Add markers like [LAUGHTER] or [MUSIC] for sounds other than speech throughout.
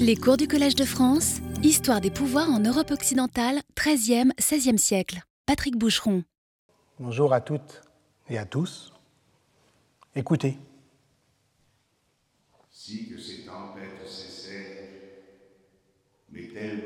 Les cours du Collège de France, Histoire des pouvoirs en Europe occidentale, 13e, 16e siècle. Patrick Boucheron. Bonjour à toutes et à tous. Écoutez. Si que ces tempêtes cessèrent, mais tels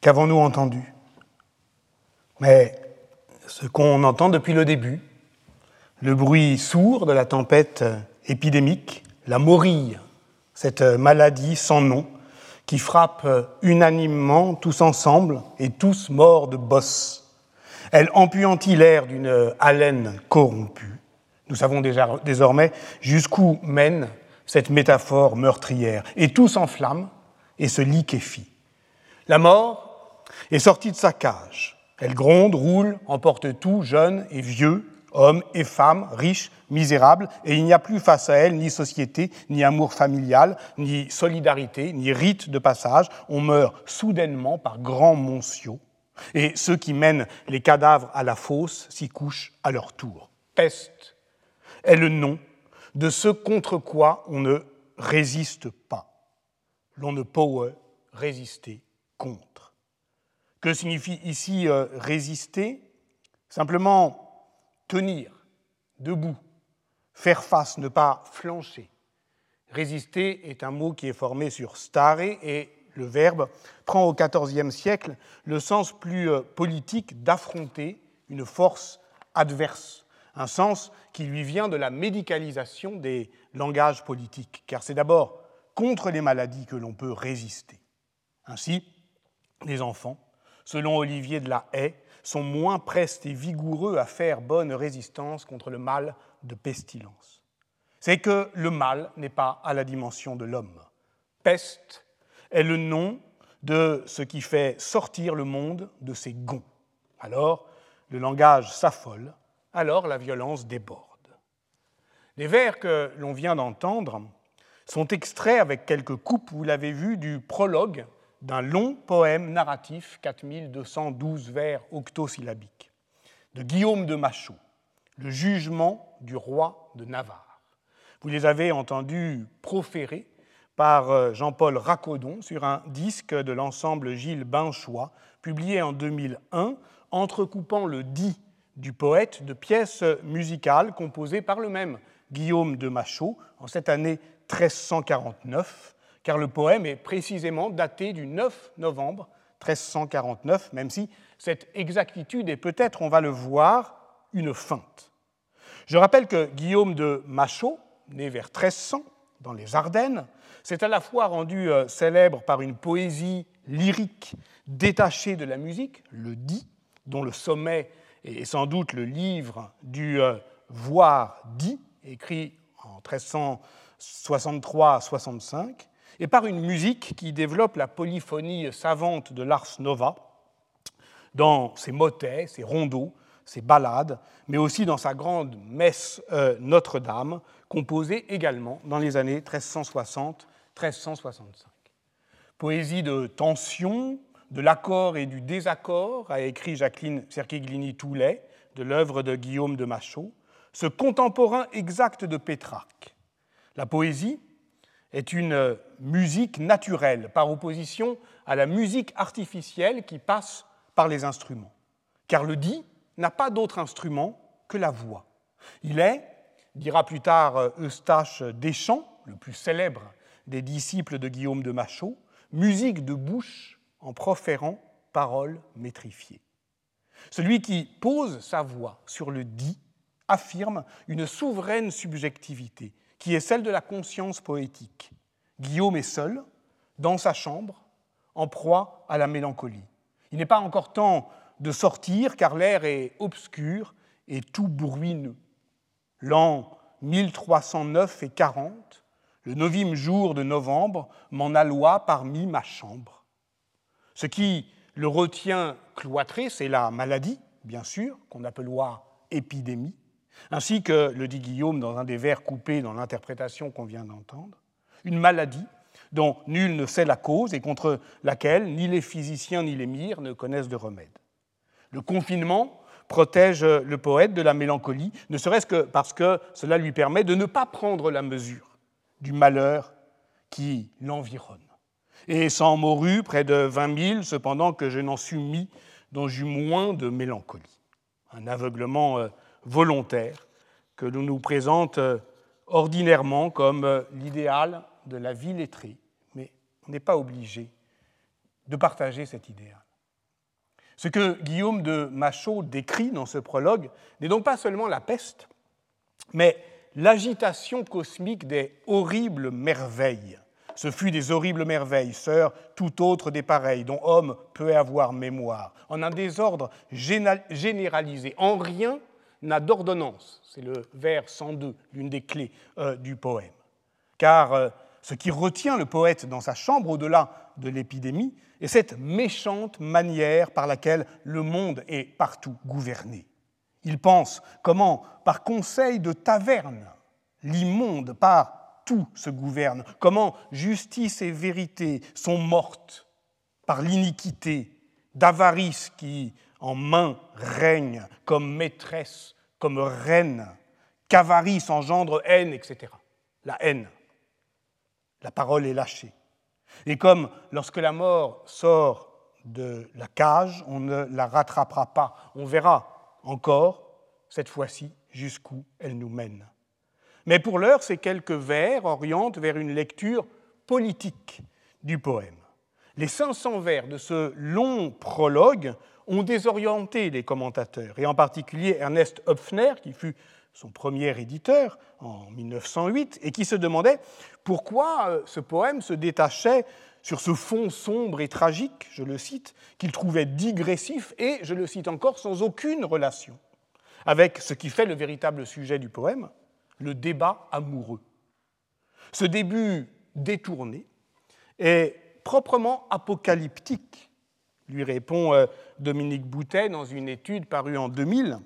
Qu'avons-nous entendu? Mais ce qu'on entend depuis le début, le bruit sourd de la tempête épidémique, la morille, cette maladie sans nom qui frappe unanimement tous ensemble et tous morts de bosse. Elle empuantit l'air d'une haleine corrompue. Nous savons déjà désormais jusqu'où mène cette métaphore meurtrière. Et tout s'enflamme et se liquéfie. La mort est sortie de sa cage. Elle gronde, roule, emporte tout, jeunes et vieux, hommes et femmes, riches, misérables, et il n'y a plus face à elle ni société, ni amour familial, ni solidarité, ni rite de passage. On meurt soudainement par grands monciaux, et ceux qui mènent les cadavres à la fosse s'y couchent à leur tour. Peste est le nom de ce contre quoi on ne résiste pas. L'on ne peut résister contre. Que signifie ici euh, résister? Simplement tenir debout, faire face, ne pas flancher. Résister est un mot qui est formé sur stare et le verbe prend au XIVe siècle le sens plus euh, politique d'affronter une force adverse, un sens qui lui vient de la médicalisation des langages politiques, car c'est d'abord contre les maladies que l'on peut résister. Ainsi, les enfants, selon Olivier de la Haye, sont moins prestes et vigoureux à faire bonne résistance contre le mal de pestilence. C'est que le mal n'est pas à la dimension de l'homme. Peste est le nom de ce qui fait sortir le monde de ses gonds. Alors, le langage s'affole, alors la violence déborde. Les vers que l'on vient d'entendre sont extraits avec quelques coupes, vous l'avez vu, du prologue d'un long poème narratif, 4212 vers octosyllabiques, de Guillaume de Machaut, Le jugement du roi de Navarre. Vous les avez entendus proférer par euh, Jean-Paul Racodon sur un disque de l'ensemble Gilles Binchois, publié en 2001, entrecoupant le dit du poète de pièces musicales composées par le même Guillaume de Machaut en cette année 1349, car le poème est précisément daté du 9 novembre 1349, même si cette exactitude est peut-être, on va le voir, une feinte. Je rappelle que Guillaume de Machaut, né vers 1300 dans les Ardennes, c'est à la fois rendu euh, célèbre par une poésie lyrique détachée de la musique, le dit, dont le sommet est sans doute le livre du euh, Voir dit, écrit en 1363-65, et par une musique qui développe la polyphonie savante de l'ars nova dans ses motets, ses rondeaux, ses ballades, mais aussi dans sa grande messe euh, Notre-Dame, composée également dans les années 1360-1365. Poésie de tension, de l'accord et du désaccord, a écrit Jacqueline Cerchiglini-Toulet de l'œuvre de Guillaume de Machaut, ce contemporain exact de Pétrarque. La poésie est une musique naturelle par opposition à la musique artificielle qui passe par les instruments. Car le dit n'a pas d'autre instrument que la voix. Il est, dira plus tard Eustache Deschamps, le plus célèbre des disciples de Guillaume de Machaut, musique de bouche en proférant paroles métrifiées. Celui qui pose sa voix sur le dit affirme une souveraine subjectivité qui est celle de la conscience poétique. Guillaume est seul, dans sa chambre, en proie à la mélancolie. Il n'est pas encore temps de sortir car l'air est obscur et tout bruineux. L'an 1309 et 40, le neuvième jour de novembre, m'en alloie parmi ma chambre. Ce qui le retient cloîtré, c'est la maladie, bien sûr, qu'on appelloit épidémie, ainsi que le dit Guillaume dans un des vers coupés dans l'interprétation qu'on vient d'entendre, une maladie dont nul ne sait la cause et contre laquelle ni les physiciens ni les mires ne connaissent de remède. Le confinement protège le poète de la mélancolie, ne serait-ce que parce que cela lui permet de ne pas prendre la mesure du malheur qui l'environne. Et sans morue, près de vingt mille, cependant que je n'en suis mis, dont j'eus moins de mélancolie. Un aveuglement euh, volontaire que l'on nous présente euh, ordinairement comme euh, l'idéal de la vie lettrée, mais on n'est pas obligé de partager cet idéal. Ce que Guillaume de Machaut décrit dans ce prologue n'est donc pas seulement la peste, mais l'agitation cosmique des horribles merveilles. Ce fut des horribles merveilles, sœurs tout autre des pareilles, dont homme peut avoir mémoire, en un désordre généralisé. En rien n'a d'ordonnance. C'est le vers 102, l'une des clés euh, du poème. Car euh, ce qui retient le poète dans sa chambre, au-delà de l'épidémie, est cette méchante manière par laquelle le monde est partout gouverné. Il pense comment, par conseil de taverne, l'immonde par tout se gouverne, comment justice et vérité sont mortes par l'iniquité d'avarice qui en main règne comme maîtresse, comme reine, qu'avarice engendre haine, etc. La haine. La parole est lâchée. Et comme lorsque la mort sort de la cage, on ne la rattrapera pas. On verra encore, cette fois-ci, jusqu'où elle nous mène. Mais pour l'heure, ces quelques vers orientent vers une lecture politique du poème. Les 500 vers de ce long prologue ont désorienté les commentateurs, et en particulier Ernest Höpfner, qui fut son premier éditeur en 1908, et qui se demandait pourquoi euh, ce poème se détachait sur ce fond sombre et tragique, je le cite, qu'il trouvait digressif et, je le cite encore, sans aucune relation avec ce qui fait le véritable sujet du poème, le débat amoureux. Ce début détourné est proprement apocalyptique, lui répond euh, Dominique Boutet dans une étude parue en 2000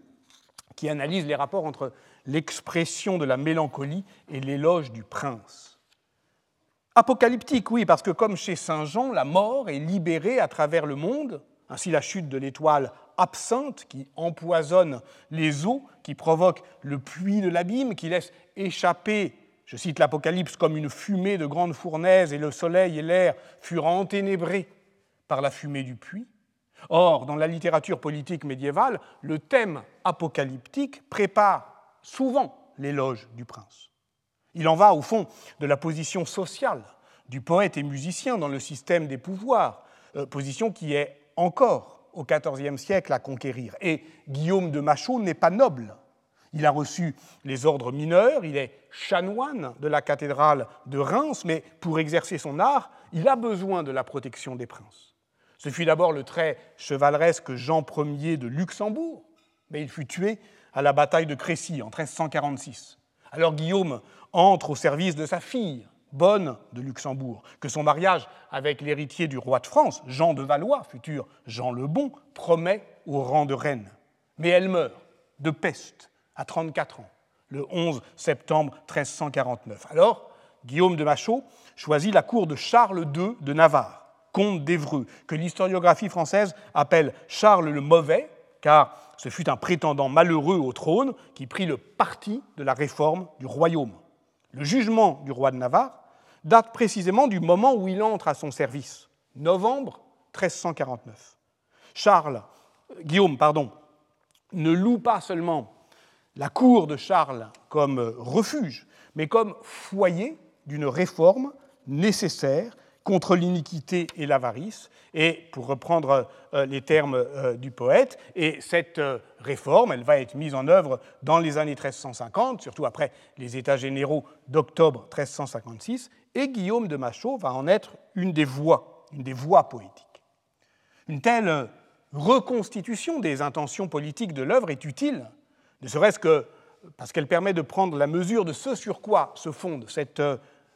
qui analyse les rapports entre l'expression de la mélancolie et l'éloge du prince. Apocalyptique, oui, parce que comme chez Saint Jean, la mort est libérée à travers le monde, ainsi la chute de l'étoile absinthe qui empoisonne les eaux, qui provoque le puits de l'abîme, qui laisse échapper, je cite l'Apocalypse, comme une fumée de grandes fournaises, et le soleil et l'air furent enténébrés par la fumée du puits. Or, dans la littérature politique médiévale, le thème apocalyptique prépare souvent l'éloge du prince. Il en va, au fond, de la position sociale du poète et musicien dans le système des pouvoirs, euh, position qui est encore au XIVe siècle à conquérir. Et Guillaume de Machaut n'est pas noble. Il a reçu les ordres mineurs, il est chanoine de la cathédrale de Reims, mais pour exercer son art, il a besoin de la protection des princes. Ce fut d'abord le très chevaleresque Jean Ier de Luxembourg, mais il fut tué à la bataille de Crécy en 1346. Alors Guillaume entre au service de sa fille, Bonne de Luxembourg, que son mariage avec l'héritier du roi de France, Jean de Valois, futur Jean le Bon, promet au rang de reine. Mais elle meurt de peste à 34 ans, le 11 septembre 1349. Alors, Guillaume de Machaut choisit la cour de Charles II de Navarre, comte d'Évreux, que l'historiographie française appelle Charles le Mauvais, car ce fut un prétendant malheureux au trône qui prit le parti de la réforme du royaume. Le jugement du roi de Navarre date précisément du moment où il entre à son service, novembre 1349. Charles, Guillaume, pardon, ne loue pas seulement la cour de Charles comme refuge, mais comme foyer d'une réforme nécessaire contre l'iniquité et l'avarice, et pour reprendre euh, les termes euh, du poète, et cette euh, réforme, elle va être mise en œuvre dans les années 1350, surtout après les États généraux d'octobre 1356, et Guillaume de Machaut va en être une des voix, une des voix poétiques. Une telle reconstitution des intentions politiques de l'œuvre est utile, ne serait-ce que parce qu'elle permet de prendre la mesure de ce sur quoi se fonde cette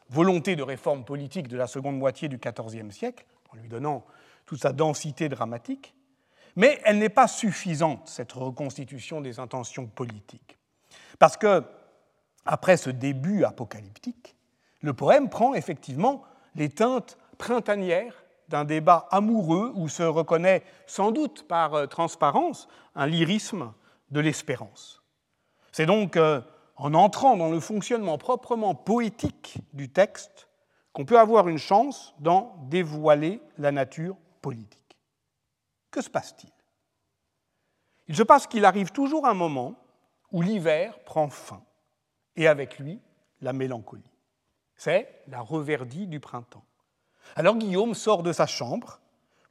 volonté de réforme politique de la seconde moitié du XIVe siècle, en lui donnant toute sa densité dramatique, mais elle n'est pas suffisante, cette reconstitution des intentions politiques. Parce que, après ce début apocalyptique, le poème prend effectivement les teintes printanières d'un débat amoureux où se reconnaît sans doute par euh, transparence un lyrisme de l'espérance. C'est donc euh, en entrant dans le fonctionnement proprement poétique du texte qu'on peut avoir une chance d'en dévoiler la nature politique. Que se passe-t-il? Il se passe qu'il arrive toujours un moment où l'hiver prend fin, et avec lui la mélancolie. C'est la reverdie du printemps. Alors Guillaume sort de sa chambre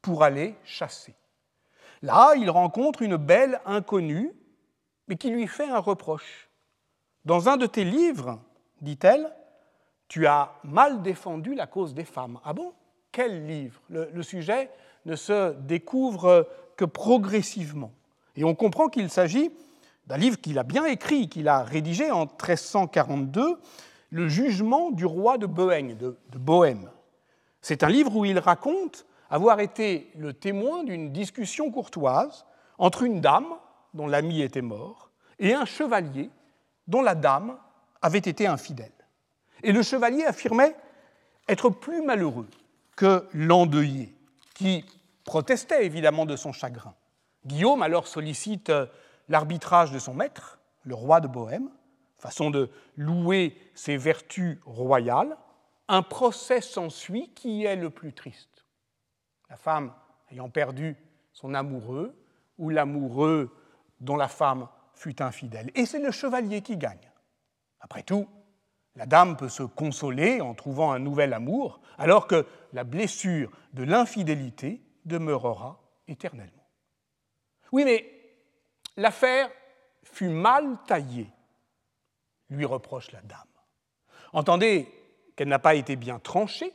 pour aller chasser. Là, il rencontre une belle inconnue, mais qui lui fait un reproche. Dans un de tes livres, dit-elle, tu as mal défendu la cause des femmes. Ah bon? Quel livre? Le, sujet ne se découvre que progressivement. Et on comprend qu'il s'agit d'un livre qu'il a bien écrit, qu'il a rédigé en 1342, Le jugement du roi de Bohême. De, de Bohême. C'est un livre où il raconte avoir été le témoin d'une discussion courtoise entre une dame dont l'ami était mort et un chevalier dont la dame avait été infidèle. Et le chevalier affirmait être plus malheureux que l'endeuillé, qui protestait évidemment de son chagrin. Guillaume alors sollicite l'arbitrage de son maître, le roi de Bohême, façon de louer ses vertus royales. Un procès s'ensuit qui est le plus triste. La femme ayant perdu son amoureux, ou l'amoureux dont la femme fut infidèle. Et c'est le chevalier qui gagne. Après tout, la dame peut se consoler en trouvant un nouvel amour, alors que la blessure de l'infidélité demeurera éternellement. Oui, mais l'affaire fut mal taillée lui reproche la dame. Entendez qu'elle n'a pas été bien tranchée,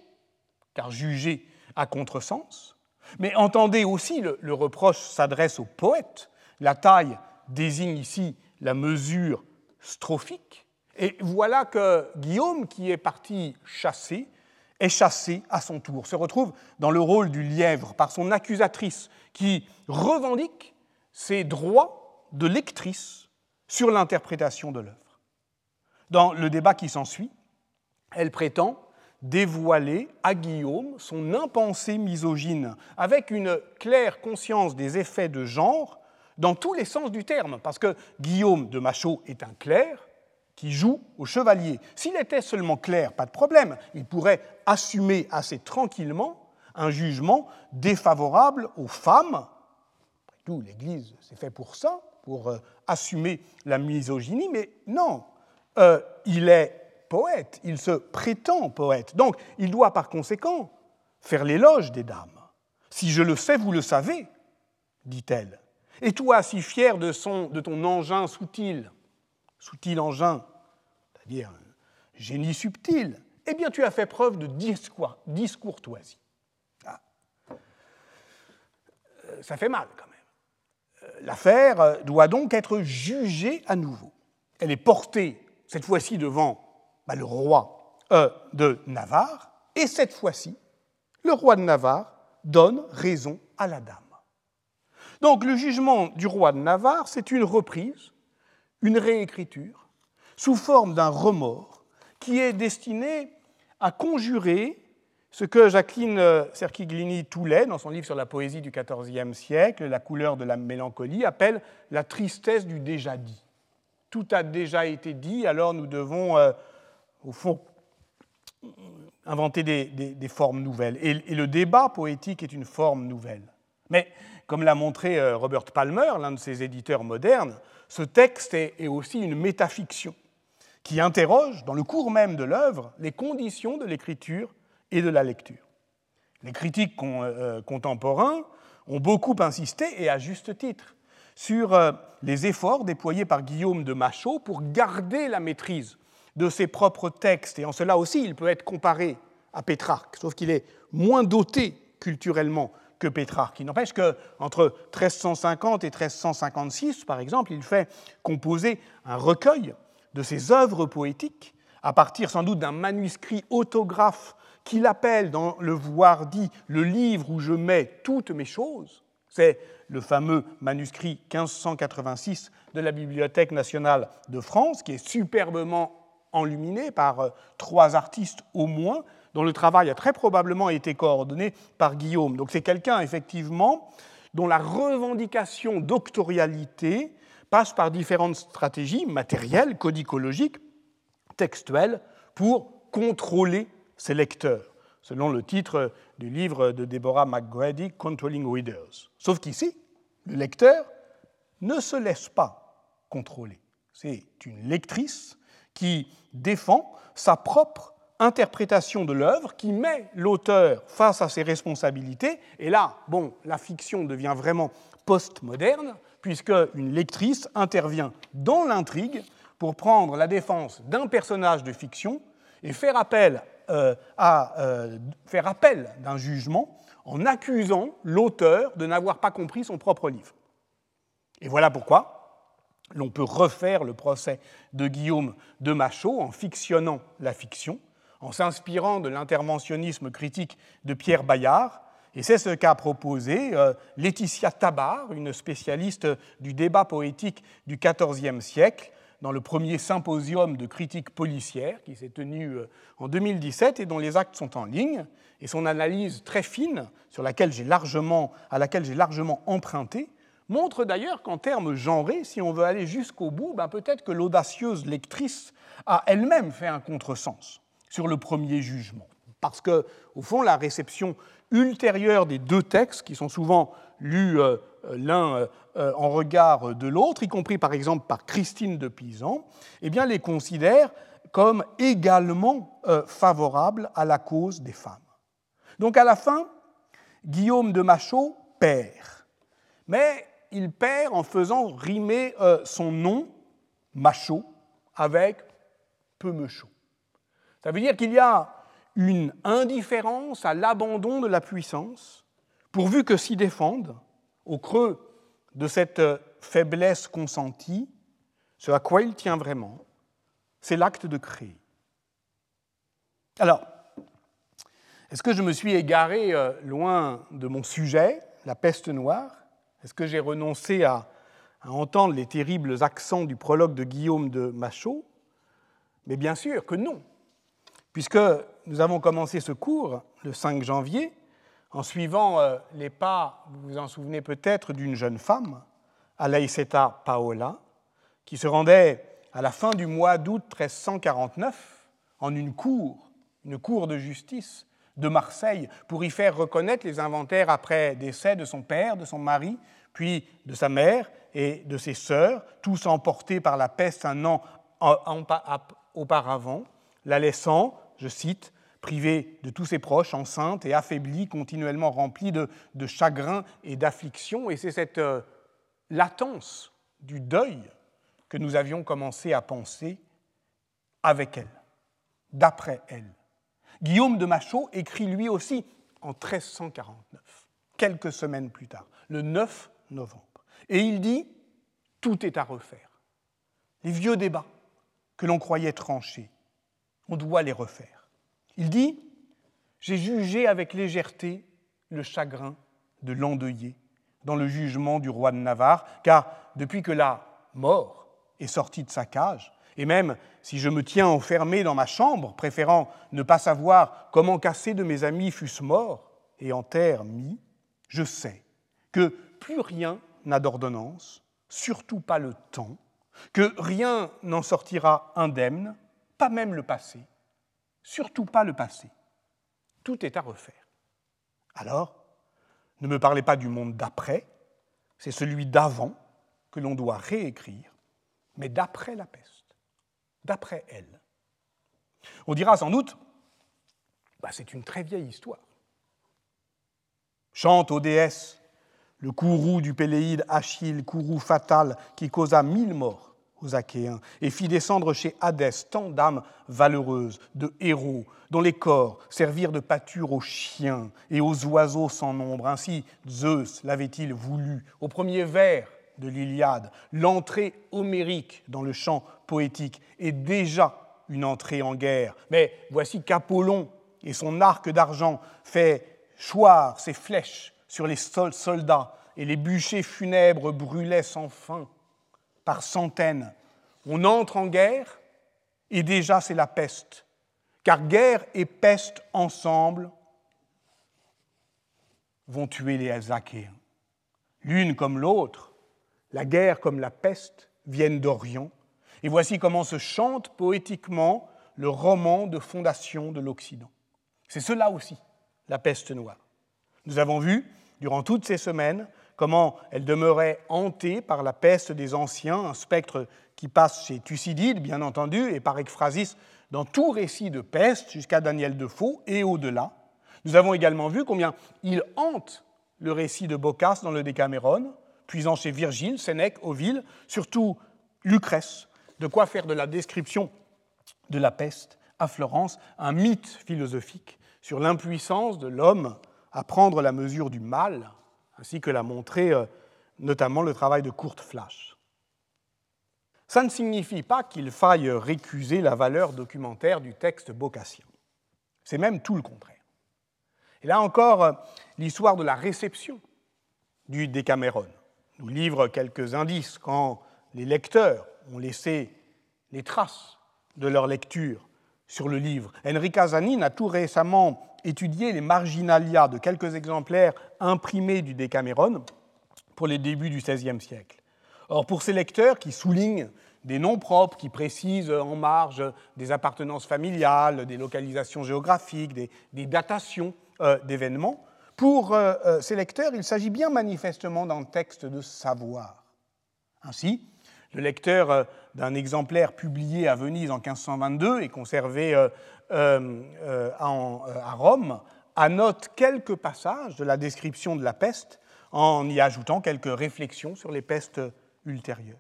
car jugée à contresens, mais entendez aussi le, le reproche s'adresse au poète. La taille désigne ici la mesure strophique. Et voilà que Guillaume, qui est parti chasser, est chassé à son tour, se retrouve dans le rôle du lièvre par son accusatrice, qui revendique ses droits de lectrice sur l'interprétation de l'œuvre. Dans le débat qui s'ensuit, elle prétend dévoiler à Guillaume son impensée misogyne, avec une claire conscience des effets de genre dans tous les sens du terme, parce que Guillaume de Machaut est un clerc qui joue au chevalier. S'il était seulement clair, pas de problème, il pourrait assumer assez tranquillement un jugement défavorable aux femmes. Après tout, l'Église, c'est fait pour ça, pour euh, assumer la misogynie, mais non, euh, il est poète, il se prétend poète. Donc, il doit par conséquent faire l'éloge des dames. Si je le sais, vous le savez, dit-elle. Et toi, si fier de, ton engin soutil, soutil engin, c'est-à-dire génie subtil, eh bien tu as fait preuve de discourtoisie. Ah. Euh, ça fait mal quand même. Euh, l'affaire euh, doit donc être jugée à nouveau. Elle est portée, cette fois-ci, devant bah, le roi de Navarre, et cette fois-ci, le roi de Navarre donne raison à la dame. Donc le jugement du roi de Navarre, c'est une reprise, une réécriture, sous forme d'un remords qui est destiné à conjurer ce que Jacqueline euh, Serquiglini-Toulet, dans son livre sur la poésie du XIVe siècle, La couleur de la mélancolie, appelle la tristesse du déjà dit. Tout a déjà été dit, alors nous devons, euh, au fond, inventer des, formes nouvelles. Et, et, le débat poétique est une forme nouvelle. Mais comme l'a montré euh, Robert Palmer, l'un de ses éditeurs modernes, ce texte est aussi une métafiction qui interroge, dans le cours même de l'œuvre, les conditions de l'écriture et de la lecture. Les critiques euh, contemporains ont beaucoup insisté, et à juste titre, sur euh, les efforts déployés par Guillaume de Machaut pour garder la maîtrise de ses propres textes. Et en cela aussi, il peut être comparé à Pétrarque, sauf qu'il est moins doté culturellement que Pétrarque. Il n'empêche qu'entre 1350 et 1356, par exemple, il fait composer un recueil de ses œuvres poétiques à partir sans doute d'un manuscrit autographe qu'il appelle dans le voir dit le livre où je mets toutes mes choses. C'est le fameux manuscrit 1586 de la Bibliothèque nationale de France, qui est superbement enluminé par euh, trois artistes au moins, dont le travail a très probablement été coordonné par Guillaume. Donc c'est quelqu'un, effectivement, dont la revendication doctorialité passe par différentes stratégies matérielles, codicologiques, textuelles, pour contrôler ses lecteurs, selon le titre du livre de Deborah McGrady, Controlling Readers. Sauf qu'ici, le lecteur ne se laisse pas contrôler. C'est une lectrice qui défend sa propre interprétation de l'œuvre qui met l'auteur face à ses responsabilités. Et là, bon, la fiction devient vraiment postmoderne, puisque une lectrice intervient dans l'intrigue pour prendre la défense d'un personnage de fiction et faire appel, euh, à, euh, faire appel d'un jugement en accusant l'auteur de n'avoir pas compris son propre livre. Et voilà pourquoi l'on peut refaire le procès de Guillaume de Machaut en fictionnant la fiction, en s'inspirant de l'interventionnisme critique de Pierre Bayard. Et c'est ce qu'a proposé euh, Laetitia Tabar, une spécialiste du débat poétique du XIVe siècle, dans le premier symposium de critique policière qui s'est tenu euh, en 2017 et dont les actes sont en ligne. Et son analyse très fine, sur laquelle largement, à laquelle j'ai largement emprunté, montre d'ailleurs qu'en termes genrés, si on veut aller jusqu'au bout, ben peut-être que l'audacieuse lectrice a elle-même fait un contresens sur le premier jugement. Parce que, au fond, la réception ultérieure des deux textes, qui sont souvent lus euh, l'un euh, en regard de l'autre, y compris par exemple par Christine de Pisan, eh les considère comme également euh, favorables à la cause des femmes. Donc à la fin, Guillaume de Machaut perd. Mais il perd en faisant rimer son nom, Machaut, avec peu me chaud. Ça veut dire qu'il y a une indifférence à l'abandon de la puissance, pourvu que s'y défendent, au creux de cette faiblesse consentie, ce à quoi il tient vraiment, c'est l'acte de créer. Alors, est-ce que je me suis égaré euh, loin de mon sujet, la peste noire? Est-ce que j'ai renoncé à, entendre les terribles accents du prologue de Guillaume de Machaut? Mais bien sûr que non, puisque nous avons commencé ce cours le 5 janvier en suivant euh, les pas, vous vous en souvenez peut-être, d'une jeune femme, Alaïseta Paola, qui se rendait à la fin du mois d'août 1349 en une cour, une cour de justice de Marseille, pour y faire reconnaître les inventaires après décès de son père, de son mari, puis de sa mère et de ses sœurs, tous emportés par la peste un an auparavant, la laissant, je cite, privée de tous ses proches, enceinte et affaiblie, continuellement remplie de, chagrin et d'affliction. Et c'est cette euh, latence du deuil que nous avions commencé à penser avec elle, d'après elle. Guillaume de Machaut écrit lui aussi en 1349, quelques semaines plus tard, le 9 novembre. Et il dit, tout est à refaire. Les vieux débats que l'on croyait tranchés, on doit les refaire. Il dit, j'ai jugé avec légèreté le chagrin de l'endeuillé dans le jugement du roi de Navarre, car depuis que la mort est sortie de sa cage, et même si je me tiens enfermé dans ma chambre, préférant ne pas savoir comment casser de mes amis fussent morts et en terre mis, je sais que plus rien n'a d'ordonnance, surtout pas le temps, que rien n'en sortira indemne, pas même le passé, surtout pas le passé. Tout est à refaire. Alors, ne me parlez pas du monde d'après, c'est celui d'avant que l'on doit réécrire, mais d'après la peste, d'après elle. On dira sans doute, bah, c'est une très vieille histoire. Chante aux déesses le courroux du Péléide Achille, courroux fatal qui causa mille morts aux Achéens et fit descendre chez Hadès tant d'âmes valeureuses, de héros, dont les corps servirent de pâture aux chiens et aux oiseaux sans nombre. Ainsi Zeus l'avait-il voulu au premier vers de l'Iliade. L'entrée homérique dans le chant poétique est déjà une entrée en guerre. Mais voici qu'Apollon et son arc d'argent fait choir ses flèches sur les soldats et les bûchers funèbres brûlaient sans fin par centaines. On entre en guerre et déjà c'est la peste. Car guerre et peste ensemble vont tuer les Achéens. L'une comme l'autre, la guerre comme la peste, viennent d'Orient. Et voici comment se chante poétiquement le roman de fondation de l'Occident. C'est cela aussi, la peste noire. Nous avons vu, durant toutes ces semaines, comment elle demeurait hantée par la peste des anciens, un spectre qui passe chez Thucydide, bien entendu, et par ekphrasis dans tout récit de peste jusqu'à Daniel Defoe et au-delà. Nous avons également vu combien il hante le récit de Boccace dans le Décaméron, puisant chez Virgile, Sénèque, Oville, surtout Lucrèce, de quoi faire de la description de la peste à Florence un mythe philosophique sur l'impuissance de l'homme à prendre la mesure du mal ainsi que l'a montré euh, notamment le travail de Kurt Flash. Ça ne signifie pas qu'il faille récuser la valeur documentaire du texte bocassien. C'est même tout le contraire. Et là encore, euh, l'histoire de la réception du Décaméron nous livre quelques indices quand les lecteurs ont laissé les traces de leur lecture sur le livre. Enrica Zanin a tout récemment étudié les marginalia de quelques exemplaires imprimés du Décaméron pour les débuts du XVIe siècle. Or, pour ces lecteurs qui soulignent des noms propres, qui précisent en marge des appartenances familiales, des localisations géographiques, des, datations euh, d'événements, pour euh, euh, ces lecteurs, il s'agit bien manifestement d'un texte de savoir. Ainsi, le lecteur d'un exemplaire publié à Venise en 1522 et conservé euh, euh, euh, à Rome annote quelques passages de la description de la peste en y ajoutant quelques réflexions sur les pestes ultérieures.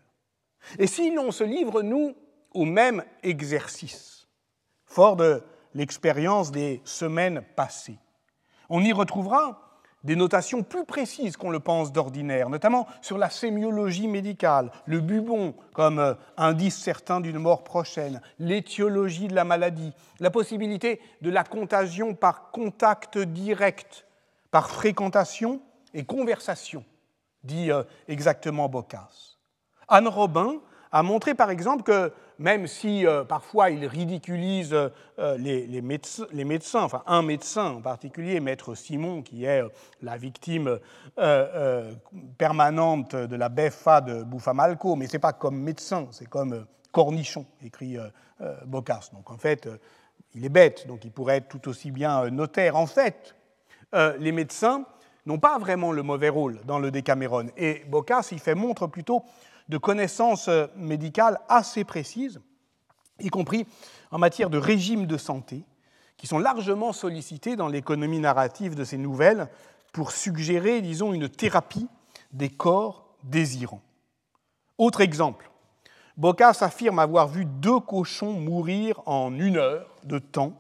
Et si l'on se livre, nous, au même exercice, fort de l'expérience des semaines passées. On y retrouvera des notations plus précises qu'on le pense d'ordinaire, notamment sur la sémiologie médicale, le bubon comme euh, indice certain d'une mort prochaine, l'étiologie de la maladie, la possibilité de la contagion par contact direct, par fréquentation et conversation, dit euh, exactement Bocas. Anne Robin a montré par exemple que même si euh, parfois il ridiculise euh, les, médecins, enfin un médecin en particulier, Maître Simon, qui est euh, la victime permanente de la BFA de Buffamalco, mais ce n'est pas comme médecin, c'est comme cornichon, écrit Bocas. Donc en fait, il est bête, donc il pourrait être tout aussi bien notaire. En fait, les médecins n'ont pas vraiment le mauvais rôle dans le Décameron, et Bocas y fait montre plutôt de connaissances euh, médicales assez précises, y compris en matière de régime de santé, qui sont largement sollicités dans l'économie narrative de ces nouvelles pour suggérer, disons, une thérapie des corps désirants. Autre exemple, Bocas affirme avoir vu deux cochons mourir en une heure de temps,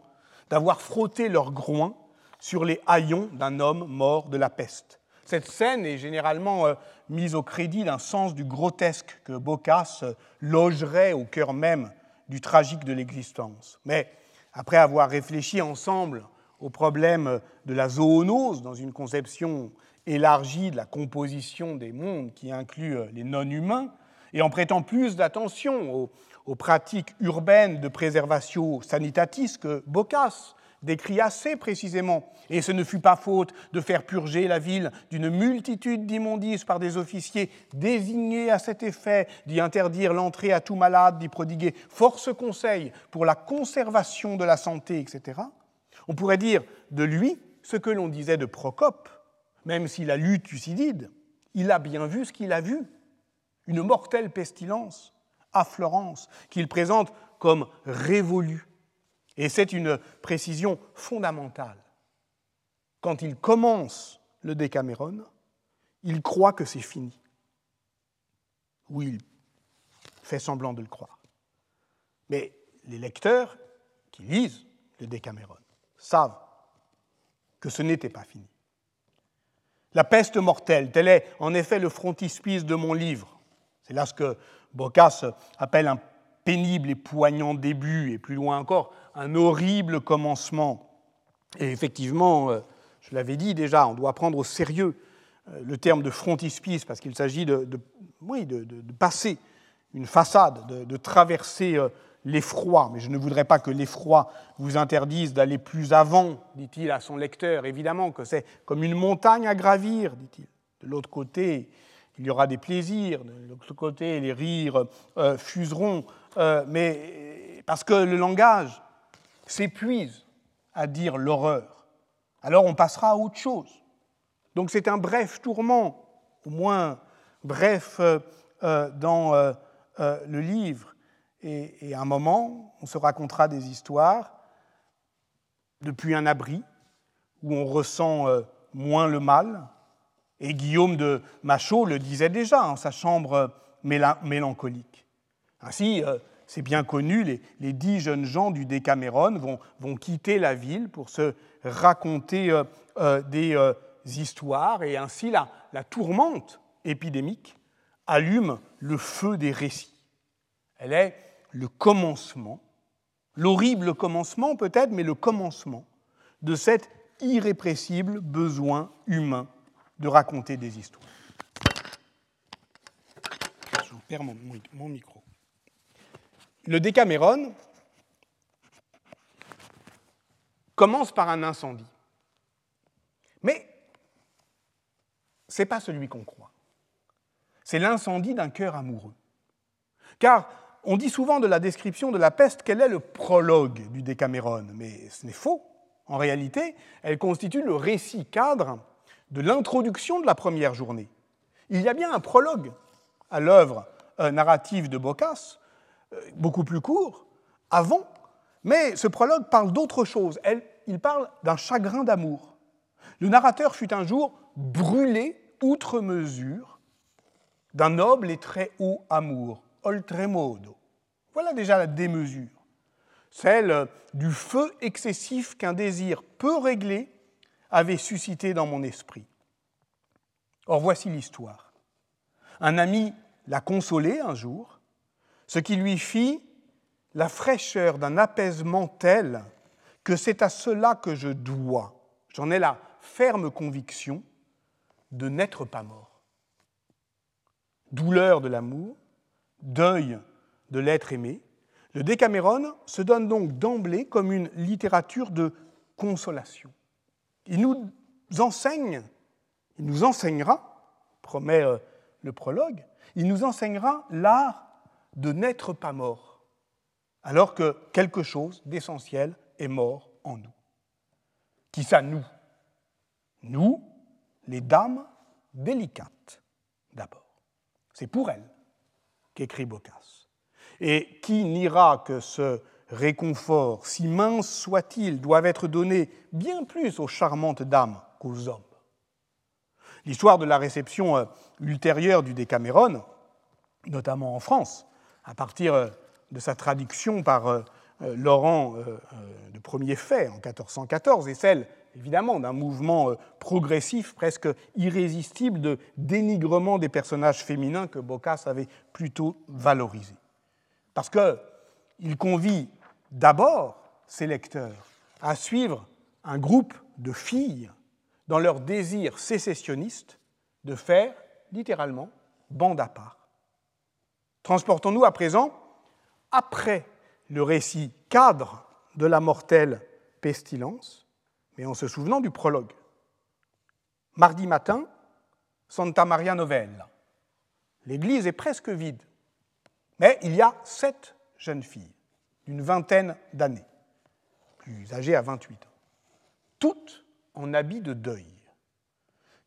d'avoir frotté leur groin sur les haillons d'un homme mort de la peste. Cette scène est généralement euh, mise au crédit d'un sens du grotesque que Bocas logerait au cœur même du tragique de l'existence. Mais après avoir réfléchi ensemble au problème de la zoonose dans une conception élargie de la composition des mondes qui inclut euh, les non-humains, et en prêtant plus d'attention aux, pratiques urbaines de préservation sanitatis que Bocas décrit assez précisément. Et ce ne fut pas faute de faire purger la ville d'une multitude d'immondices par des officiers désignés à cet effet, d'y interdire l'entrée à tout malade, d'y prodiguer force conseil pour la conservation de la santé, etc. On pourrait dire de lui ce que l'on disait de Procope, même s'il a lu Thucydide, il a bien vu ce qu'il a vu, une mortelle pestilence à Florence, qu'il présente comme révolue et c'est une précision fondamentale. Quand il commence le Décameron, il croit que c'est fini. Ou il fait semblant de le croire. Mais les lecteurs qui lisent le Décameron savent que ce n'était pas fini. La peste mortelle, tel est en effet le frontispice de mon livre. C'est là ce que Bocas appelle un pénible et poignant début, et plus loin encore, un horrible commencement. Et effectivement, euh, je l'avais dit déjà, on doit prendre au sérieux euh, le terme de frontispice, parce qu'il s'agit de, oui, de, passer une façade, de, traverser euh, l'effroi. Mais je ne voudrais pas que l'effroi vous interdise d'aller plus avant, dit-il à son lecteur. Évidemment que c'est comme une montagne à gravir, dit-il. De l'autre côté, il y aura des plaisirs, de l'autre côté, les rires fuseront, mais parce que le langage s'épuise à dire l'horreur, alors on passera à autre chose. Donc c'est un bref tourment, au moins bref euh, euh, dans euh, le livre. Et, à un moment, on se racontera des histoires depuis un abri où on ressent moins le mal. Et Guillaume de Machaut le disait déjà en sa chambre mélancolique. Ainsi, c'est bien connu, les, dix jeunes gens du Décameron vont, quitter la ville pour se raconter euh, euh, des euh, histoires, et ainsi la, tourmente épidémique allume le feu des récits. Elle est le commencement, l'horrible commencement peut-être, mais le commencement de cet irrépressible besoin humain de raconter des histoires. Je perds mon micro. Le Décaméron commence par un incendie. Mais ce n'est pas celui qu'on croit. C'est l'incendie d'un cœur amoureux. Car on dit souvent de la description de la peste qu'elle est le prologue du Décaméron, mais ce n'est faux. En réalité, elle constitue le récit cadre de l'introduction de la première journée. Il y a bien un prologue à l'œuvre euh, narrative de Bocas, beaucoup plus court, avant, mais ce prologue parle d'autre chose. il parle d'un chagrin d'amour. Le narrateur fut un jour brûlé outre mesure d'un noble et très haut amour, oltremodo. Voilà déjà la démesure, celle du feu excessif qu'un désir peu réglé avait suscité dans mon esprit. Or voici l'histoire. Un ami l'a consolé un jour, ce qui lui fit la fraîcheur d'un apaisement tel que c'est à cela que je dois, j'en ai la ferme conviction, de n'être pas mort. Douleur de l'amour, deuil de l'être aimé, le Décameron se donne donc d'emblée comme une littérature de consolation. Il nous enseigne, il nous enseignera, promet euh, le prologue, il nous enseignera l'art de n'être pas mort, alors que quelque chose d'essentiel est mort en nous. Qui ça, nous? Nous, les dames délicates, d'abord. C'est pour elles qu'écrit Boccace. Et qui n'ira que ce réconfort, si mince soit-il, doivent être donné bien plus aux charmantes dames qu'aux hommes. L'histoire de la réception euh, ultérieure du Décameron, notamment en France, à partir euh, de sa traduction par euh, Laurent de Premier Fait en 1414, et celle évidemment d'un mouvement progressif presque irrésistible de dénigrement des personnages féminins que Boccace avait plutôt valorisé. Parce qu'il convie d'abord ses lecteurs à suivre un groupe de filles dans leur désir sécessionniste de faire, littéralement, bande à part. Transportons-nous à présent après le récit cadre de la mortelle pestilence, mais en se souvenant du prologue. Mardi matin, Santa Maria Novella. L'église est presque vide, mais il y a sept jeunes filles d'une vingtaine d'années, plus âgées à 28 ans, toutes en habit de deuil.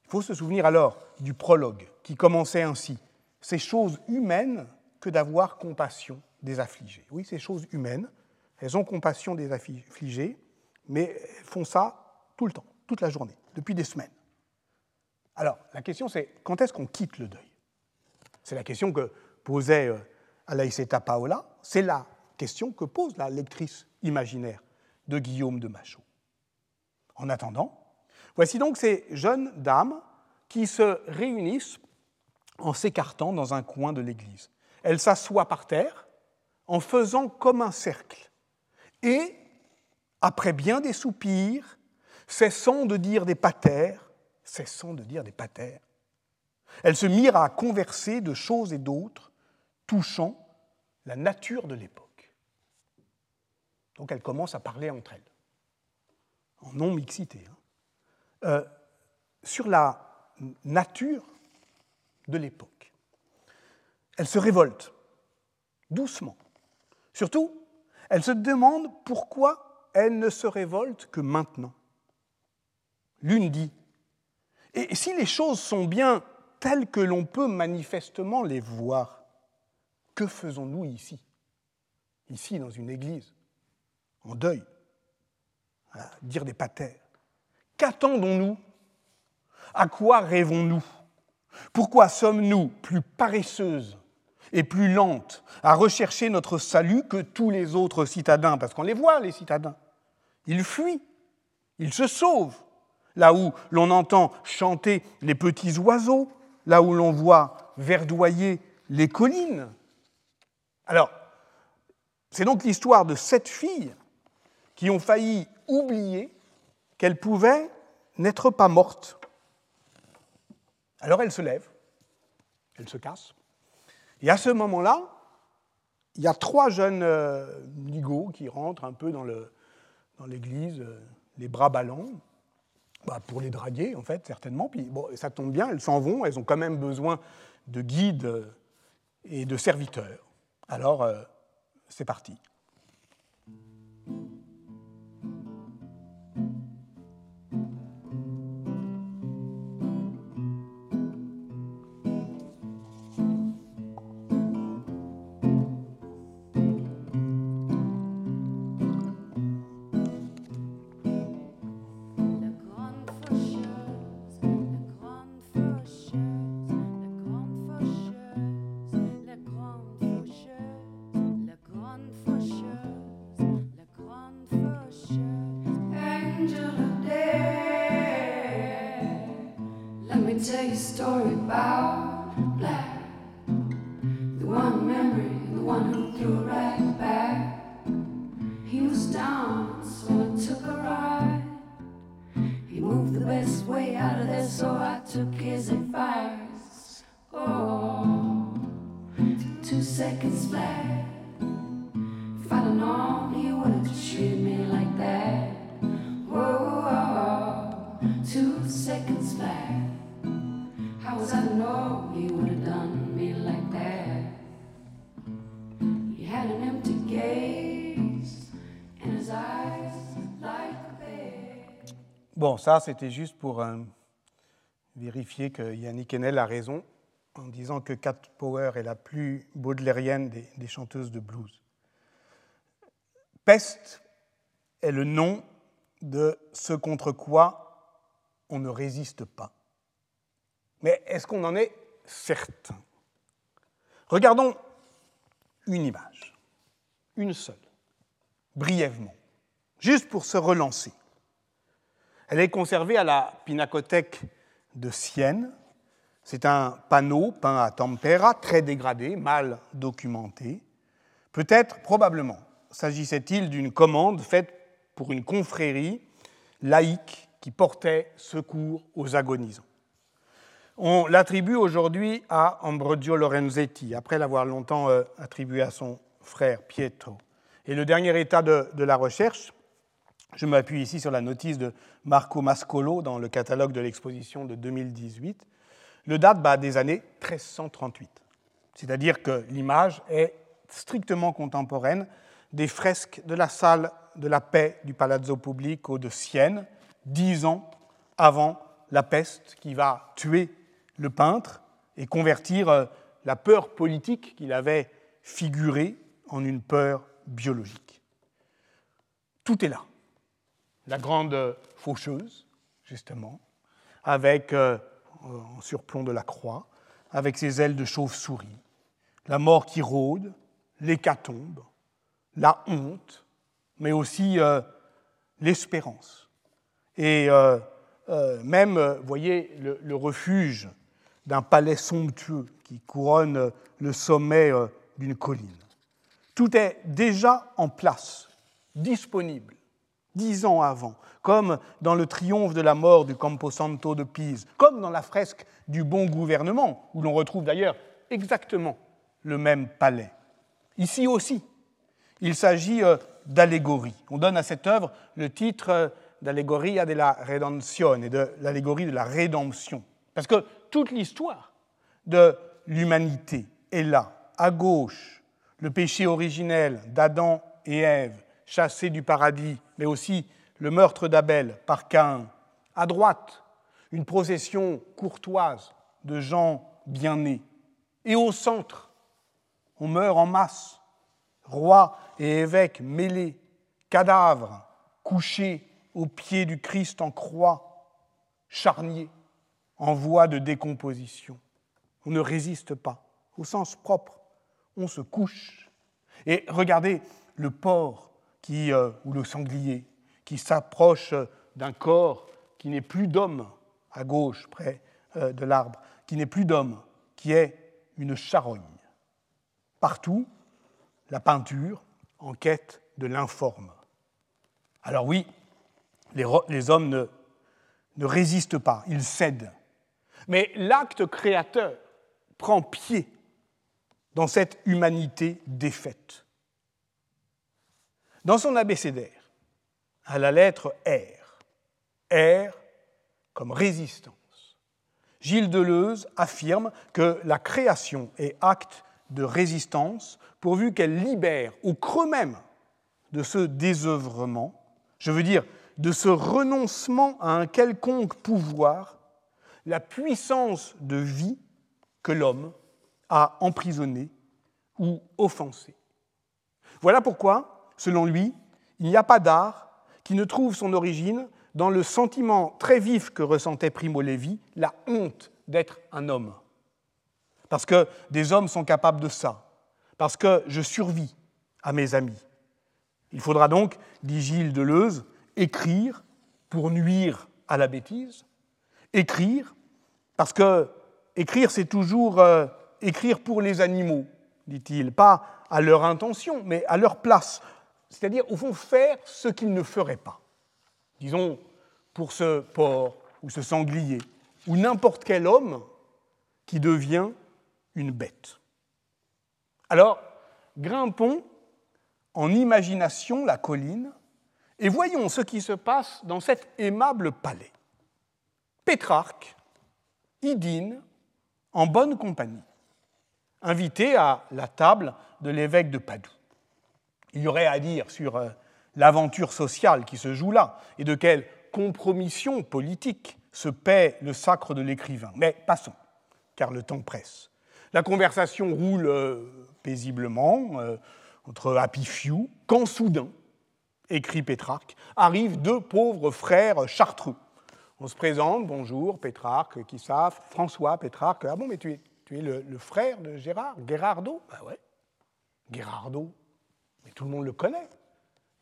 Il faut se souvenir alors du prologue qui commençait ainsi. Ces choses humaines que d'avoir compassion des affligés. Oui, ces choses humaines, elles ont compassion des affligés, mais elles font ça tout le temps, toute la journée, depuis des semaines. Alors, la question c'est quand est-ce qu'on quitte le deuil? C'est la question que posait euh, Alaïseta Paola, c'est la question que pose la lectrice imaginaire de Guillaume de Machaut. En attendant, voici donc ces jeunes dames qui se réunissent en s'écartant dans un coin de l'église. Elles s'assoient par terre en faisant comme un cercle. Et, après bien des soupirs, cessant de dire des patères, cessant de dire des patères, elles se mirent à converser de choses et d'autres, touchant la nature de l'époque. Donc elles commencent à parler entre elles en non-mixité, hein. euh, sur la nature de l'époque. Elle se révolte, doucement. Surtout, elle se demande pourquoi elle ne se révolte que maintenant. L'une dit, et si les choses sont bien telles que l'on peut manifestement les voir, que faisons-nous ici? Ici, dans une église, en deuil dire des patères. Qu'attendons-nous? À quoi rêvons-nous? Pourquoi sommes-nous plus paresseuses et plus lentes à rechercher notre salut que tous les autres citadins Parce qu'on les voit, les citadins. Ils fuient, ils se sauvent. Là où l'on entend chanter les petits oiseaux, là où l'on voit verdoyer les collines. Alors, c'est donc l'histoire de sept filles qui ont failli oublier qu'elle pouvait n'être pas morte. Alors elle se lève, elle se casse, et à ce moment-là, il y a trois jeunes euh, qui rentrent un peu dans l'église, euh, les bras ballants, bah, pour les draguer, en fait, certainement. Puis bon, ça tombe bien, elles s'en vont, elles ont quand même besoin de guides euh, et de serviteurs. Alors, euh, c'est parti. The best way out of there, so I took his advice. Oh, two seconds flat. If I'd have known he would have treated me like that. Oh, two seconds flat. How was I to know he would Bon, ça, c'était juste pour euh, vérifier que Yannick Enel a raison en disant que Cat Power est la plus baudelairienne des, des chanteuses de blues. Peste est le nom de ce contre quoi on ne résiste pas. Mais est-ce qu'on en est certain? Regardons une image, une seule, brièvement, juste pour se relancer. Elle est conservée à la Pinacothèque de Sienne. C'est un panneau peint à tempera, très dégradé, mal documenté. Peut-être, probablement, s'agissait-il d'une commande faite pour une confrérie laïque qui portait secours aux agonisants. On l'attribue aujourd'hui à Ambrogio Lorenzetti, après l'avoir longtemps euh, attribué à son frère Pietro. Et le dernier état de, de la recherche, je m'appuie ici sur la notice de Marco Mascolo dans le catalogue de l'exposition de 2018, le date bah, des années 1338. C'est-à-dire que l'image est strictement contemporaine des fresques de la salle de la paix du Palazzo Pubblico de Sienne, dix ans avant la peste qui va tuer le peintre et convertir euh, la peur politique qu'il avait figurée en une peur biologique. Tout est là. La grande faucheuse, justement, avec, euh, en surplomb de la croix, avec ses ailes de chauve-souris, la mort qui rôde, l'hécatombe, la honte, mais aussi euh, l'espérance. Et euh, même, vous voyez, le, refuge d'un palais somptueux qui couronne le sommet d'une colline. Tout est déjà en place, disponible, dix ans avant, comme dans le triomphe de la mort du Camposanto de Pise, comme dans la fresque du bon gouvernement, où l'on retrouve d'ailleurs exactement le même palais. Ici aussi, il s'agit euh, d'allégorie. On donne à cette œuvre le titre euh, d'Allegoria della Redenzione, de l'allégorie de la rédemption. Parce que toute l'histoire de l'humanité est là, à gauche, le péché originel d'Adam et Ève, chassés du paradis, mais aussi le meurtre d'Abel par Caïn. À droite, une procession courtoise de gens bien nés. Et au centre, on meurt en masse, rois et évêques mêlés, cadavres couchés au pied du Christ en croix, charniers, en voie de décomposition. On ne résiste pas, au sens propre, on se couche. Et regardez le porc euh, ou le sanglier qui s'approche d'un corps qui n'est plus d'homme, à gauche, près euh, de l'arbre, qui n'est plus d'homme, qui est une charogne. Partout, la peinture en quête de l'informe. Alors oui, les, hommes ne résistent pas, ils cèdent. Mais l'acte créateur prend pied dans cette humanité défaite. Dans son abécédaire, à la lettre R, R comme résistance, Gilles Deleuze affirme que la création est acte de résistance pourvu qu'elle libère au creux même de ce désœuvrement, je veux dire de ce renoncement à un quelconque pouvoir, la puissance de vie que l'homme a emprisonnée ou offensée. Voilà pourquoi, selon lui, il n'y a pas d'art qui ne trouve son origine dans le sentiment très vif que ressentait Primo Levi, la honte d'être un homme. Parce que des hommes sont capables de ça, parce que je survis à mes amis. Il faudra donc, dit Gilles Deleuze, écrire pour nuire à la bêtise, écrire Parce que écrire, c'est toujours euh, écrire pour les animaux, dit-il, pas à leur intention, mais à leur place. C'est-à-dire, au fond, faire ce qu'ils ne feraient pas. Disons, pour ce porc ou ce sanglier, ou n'importe quel homme qui devient une bête. Alors, grimpons en imagination la colline et voyons ce qui se passe dans cet aimable palais. Pétrarque y dîne en bonne compagnie, invité à la table de l'évêque de Padoue. Il y aurait à dire sur euh, l'aventure sociale qui se joue là et de quelle compromission politique se paie le sacre de l'écrivain. Mais passons, car le temps presse. La conversation roule euh, paisiblement euh, entre Happy Few, quand soudain, écrit Pétrarque, arrivent deux pauvres frères chartreux. On se présente, bonjour, Pétrarque, qui savent, François Pétrarque. Ah bon, mais tu es, le, frère de Gérard, Gérardo? Ben ouais, Gérardo, mais tout le monde le connaît.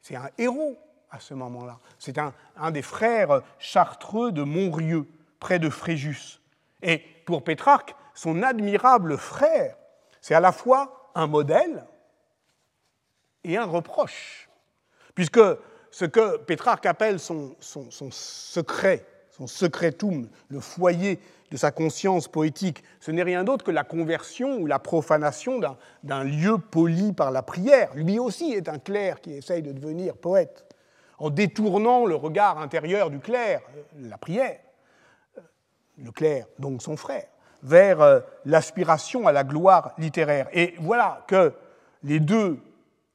C'est un héros à ce moment-là. C'est un, des frères chartreux de Montrieux, près de Fréjus. Et pour Pétrarque, son admirable frère, c'est à la fois un modèle et un reproche. Puisque ce que Pétrarque appelle son secret, son secretum, le foyer de sa conscience poétique, ce n'est rien d'autre que la conversion ou la profanation d'un lieu poli par la prière. Lui aussi est un clerc qui essaye de devenir poète, en détournant le regard intérieur du clerc, euh, la prière, euh, le clerc, donc son frère, vers euh, l'aspiration à la gloire littéraire. Et voilà que les deux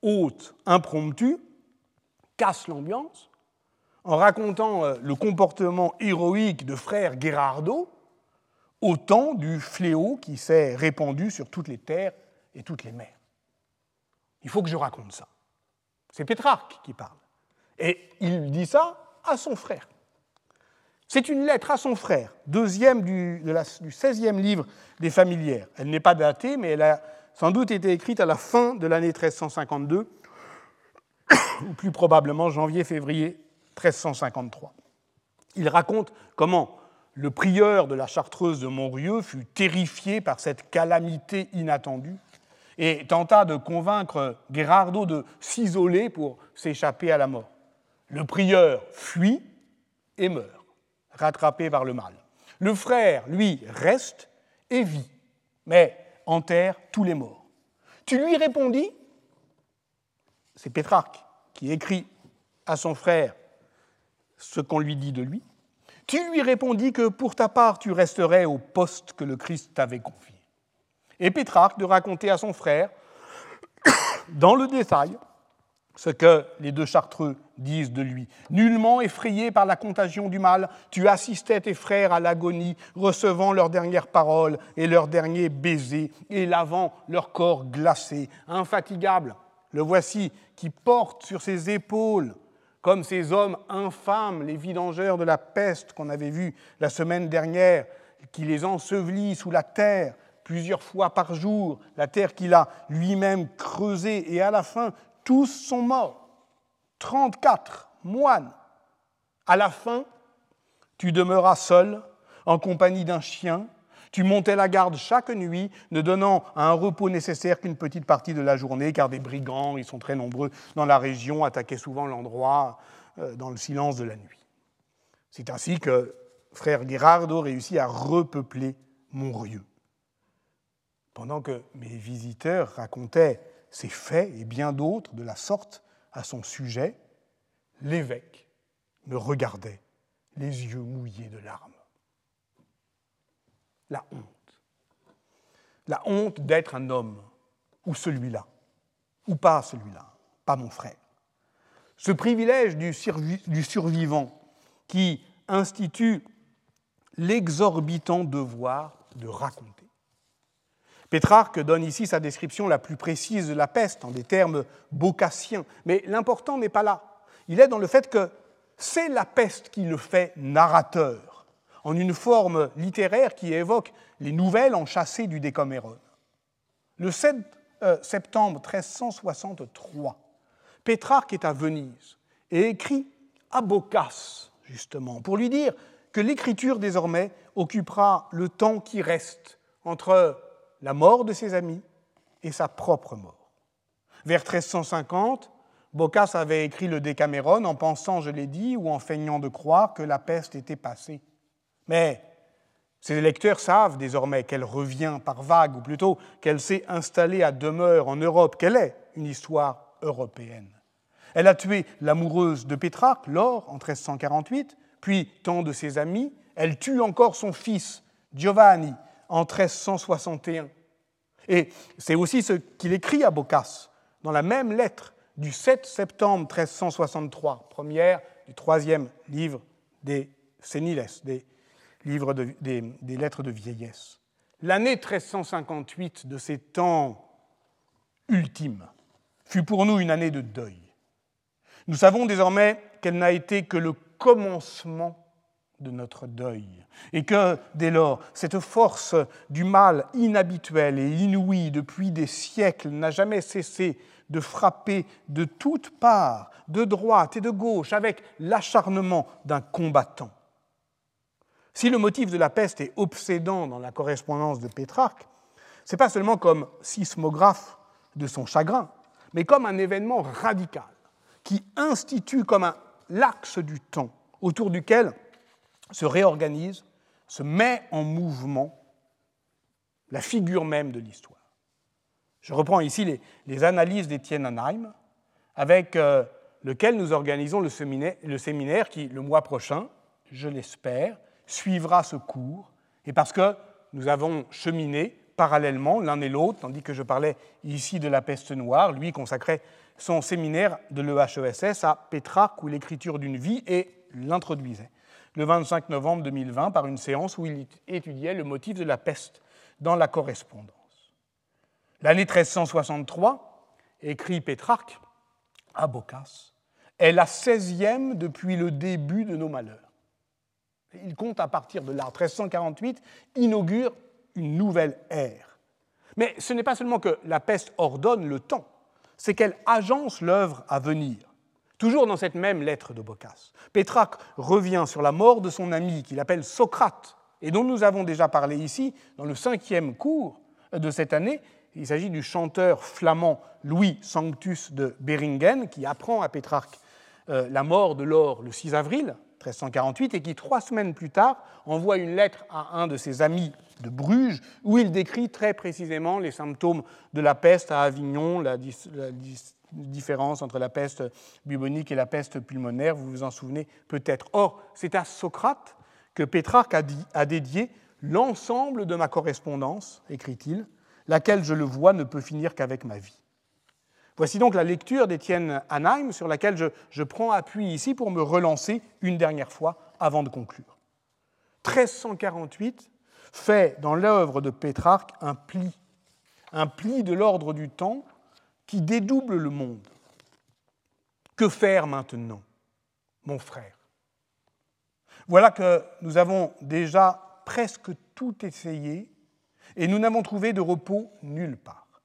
hôtes impromptus cassent l'ambiance en racontant euh, le comportement héroïque de frère Gherardo au temps du fléau qui s'est répandu sur toutes les terres et toutes les mers. Il faut que je raconte ça. C'est Pétrarque qui parle. Et il dit ça à son frère. C'est une lettre à son frère, deuxième du, du 16e livre des familières. Elle n'est pas datée, mais elle a sans doute été écrite à la fin de l'année 1352, [COUGHS] ou plus probablement janvier-février 1353. Il raconte comment le prieur de la Chartreuse de Montrieux fut terrifié par cette calamité inattendue et tenta de convaincre Gherardo de s'isoler pour s'échapper à la mort. Le prieur fuit et meurt rattrapé par le mal. Le frère, lui, reste et vit, mais enterre tous les morts. Tu lui répondis, c'est Pétrarque qui écrit à son frère ce qu'on lui dit de lui, tu lui répondis que pour ta part tu resterais au poste que le Christ t'avait confié. Et Pétrarque de raconter à son frère, [COUGHS] dans le détail, ce que les deux chartreux disent de lui. Nullement effrayé par la contagion du mal, tu assistais tes frères à l'agonie, recevant leurs dernières paroles et leurs derniers baisers, et lavant leur corps glacé. Infatigable, le voici qui porte sur ses épaules, comme ces hommes infâmes, les vidangeurs de la peste qu'on avait vus la semaine dernière, qui les ensevelit sous la terre plusieurs fois par jour, la terre qu'il a lui-même creusée, et à la fin tous sont morts. 34 moines. À la fin, tu demeuras seul, en compagnie d'un chien. Tu montais la garde chaque nuit, ne donnant un repos nécessaire qu'une petite partie de la journée, car des brigands, ils sont très nombreux dans la région, attaquaient souvent l'endroit euh, dans le silence de la nuit. C'est ainsi que frère Gherardo réussit à repeupler Montrieux. Pendant que mes visiteurs racontaient ces faits et bien d'autres de la sorte à son sujet, l'évêque me regardait, les yeux mouillés de larmes. La honte. La honte d'être un homme, ou celui-là, ou pas celui-là, pas mon frère. Ce privilège du, survivant qui institue l'exorbitant devoir de raconter. Pétrarque donne ici sa description la plus précise de la peste en des termes bocassiens. Mais l'important n'est pas là. Il est dans le fait que c'est la peste qui le fait narrateur, en une forme littéraire qui évoque les nouvelles enchâssées du Décameron. Le 7 euh, septembre 1363, Pétrarque est à Venise et écrit à Boccace, justement, pour lui dire que l'écriture désormais occupera le temps qui reste entre la mort de ses amis et sa propre mort. Vers 1350, Boccace avait écrit le Décaméron en pensant, je l'ai dit, ou en feignant de croire que la peste était passée. Mais ses lecteurs savent désormais qu'elle revient par vagues, ou plutôt qu'elle s'est installée à demeure en Europe, qu'elle est une histoire européenne. Elle a tué l'amoureuse de Pétrarque, Laure, en 1348, puis tant de ses amis. Elle tue encore son fils, Giovanni, en 1361. Et c'est aussi ce qu'il écrit à Boccace dans la même lettre du 7 septembre 1363, première du troisième livre des Séniles, des livres des, des lettres de vieillesse. L'année 1358 de ces temps ultimes fut pour nous une année de deuil. Nous savons désormais qu'elle n'a été que le commencement de notre deuil, et que, dès lors, cette force du mal inhabituelle et inouïe depuis des siècles n'a jamais cessé de frapper de toutes parts, de droite et de gauche, avec l'acharnement d'un combattant. Si le motif de la peste est obsédant dans la correspondance de Pétrarque, ce n'est pas seulement comme sismographe de son chagrin, mais comme un événement radical qui institue comme un l'axe du temps autour duquel se réorganise, se met en mouvement la figure même de l'histoire. Je reprends ici les, les analyses d'Étienne Anheim, avec euh, lequel nous organisons le séminaire, le séminaire qui, le mois prochain, je l'espère, suivra ce cours, et parce que nous avons cheminé parallèlement l'un et l'autre, tandis que je parlais ici de la peste noire, lui consacrait son séminaire de l'EHESS à Pétrarque ou l'écriture d'une vie et l'introduisait le 25 novembre 2020 par une séance où il étudiait le motif de la peste dans la correspondance. L'année 1363, écrit Pétrarque à Boccace, est la 16e depuis le début de nos malheurs. Il compte à partir de là. 1348 inaugure une nouvelle ère. Mais ce n'est pas seulement que la peste ordonne le temps, c'est qu'elle agence l'œuvre à venir. Toujours dans cette même lettre de Boccace, Pétrarque revient sur la mort de son ami qu'il appelle Socrate, et dont nous avons déjà parlé ici dans le cinquième cours de cette année. Il s'agit du chanteur flamand Louis Sanctus de Beringen, qui apprend à Pétrarque euh, la mort de Laure le 6 avril 1348 et qui, trois semaines plus tard, envoie une lettre à un de ses amis de Bruges où il décrit très précisément les symptômes de la peste à Avignon, la, différence entre la peste bubonique et la peste pulmonaire, vous vous en souvenez peut-être. Or, c'est à Socrate que Pétrarque a dédié l'ensemble de ma correspondance, écrit-il, laquelle, je le vois, ne peut finir qu'avec ma vie. Voici donc la lecture d'Étienne Anheim sur laquelle je, je, prends appui ici pour me relancer une dernière fois avant de conclure. 1348 fait dans l'œuvre de Pétrarque un pli, un pli de l'ordre du temps qui dédouble le monde. Que faire maintenant, mon frère? Voilà que nous avons déjà presque tout essayé et nous n'avons trouvé de repos nulle part.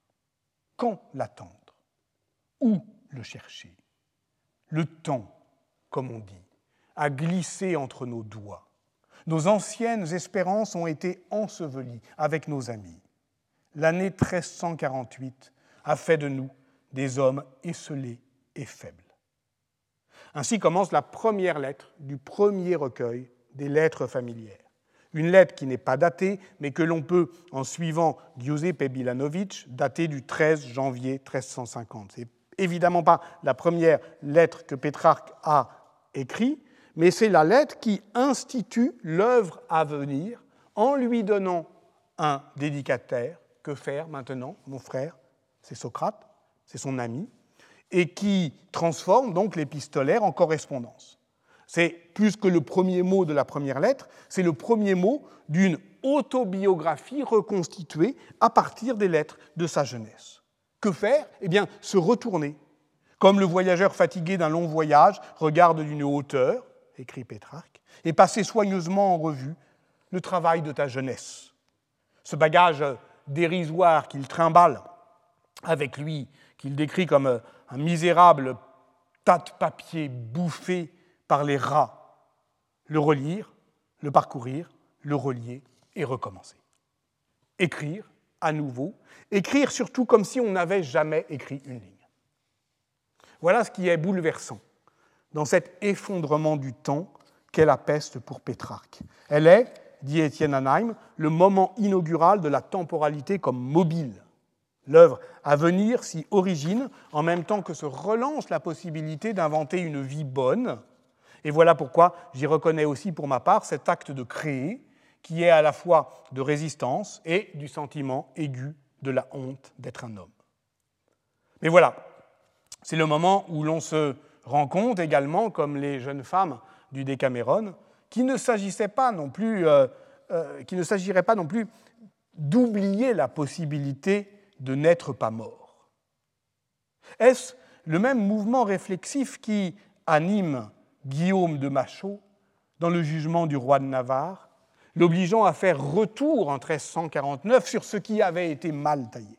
Quand l'attendre? Où le chercher Le temps, comme on dit, a glissé entre nos doigts. Nos anciennes espérances ont été ensevelies avec nos amis. L'année 1348 a fait de nous des hommes esselés et faibles. Ainsi commence la première lettre du premier recueil des lettres familières. Une lettre qui n'est pas datée, mais que l'on peut, en suivant Giuseppe Bilanovic, dater du 13 janvier 1350. C'est évidemment pas la première lettre que Pétrarque a écrite, mais c'est la lettre qui institue l'œuvre à venir en lui donnant un dédicataire. Que faire maintenant, mon frère? C'est Socrate c'est son ami, et qui transforme donc l'épistolaire en correspondance. C'est plus que le premier mot de la première lettre, c'est le premier mot d'une autobiographie reconstituée à partir des lettres de sa jeunesse. Que faire? Eh bien, se retourner. Comme le voyageur fatigué d'un long voyage regarde d'une hauteur, écrit Pétrarque, et passer soigneusement en revue le travail de ta jeunesse. Ce bagage dérisoire qu'il trimballe avec lui qu'il décrit comme euh, un misérable tas de papier bouffé par les rats, le relire, le parcourir, le relier et recommencer. Écrire à nouveau, écrire surtout comme si on n'avait jamais écrit une ligne. Voilà ce qui est bouleversant dans cet effondrement du temps qu'est la peste pour Pétrarque. Elle est, dit Étienne Anheim, le moment inaugural de la temporalité comme mobile. L'œuvre à venir s'y origine en même temps que se relance la possibilité d'inventer une vie bonne. Et voilà pourquoi j'y reconnais aussi pour ma part cet acte de créer qui est à la fois de résistance et du sentiment aigu de la honte d'être un homme. Mais voilà, c'est le moment où l'on se rend compte également, comme les jeunes femmes du Décaméron, qu'il ne euh, euh, qu'il ne s'agirait pas non plus d'oublier la possibilité de n'être pas mort. Est-ce le même mouvement réflexif qui anime Guillaume de Machaut dans le jugement du roi de Navarre, l'obligeant à faire retour en 1349 sur ce qui avait été mal taillé.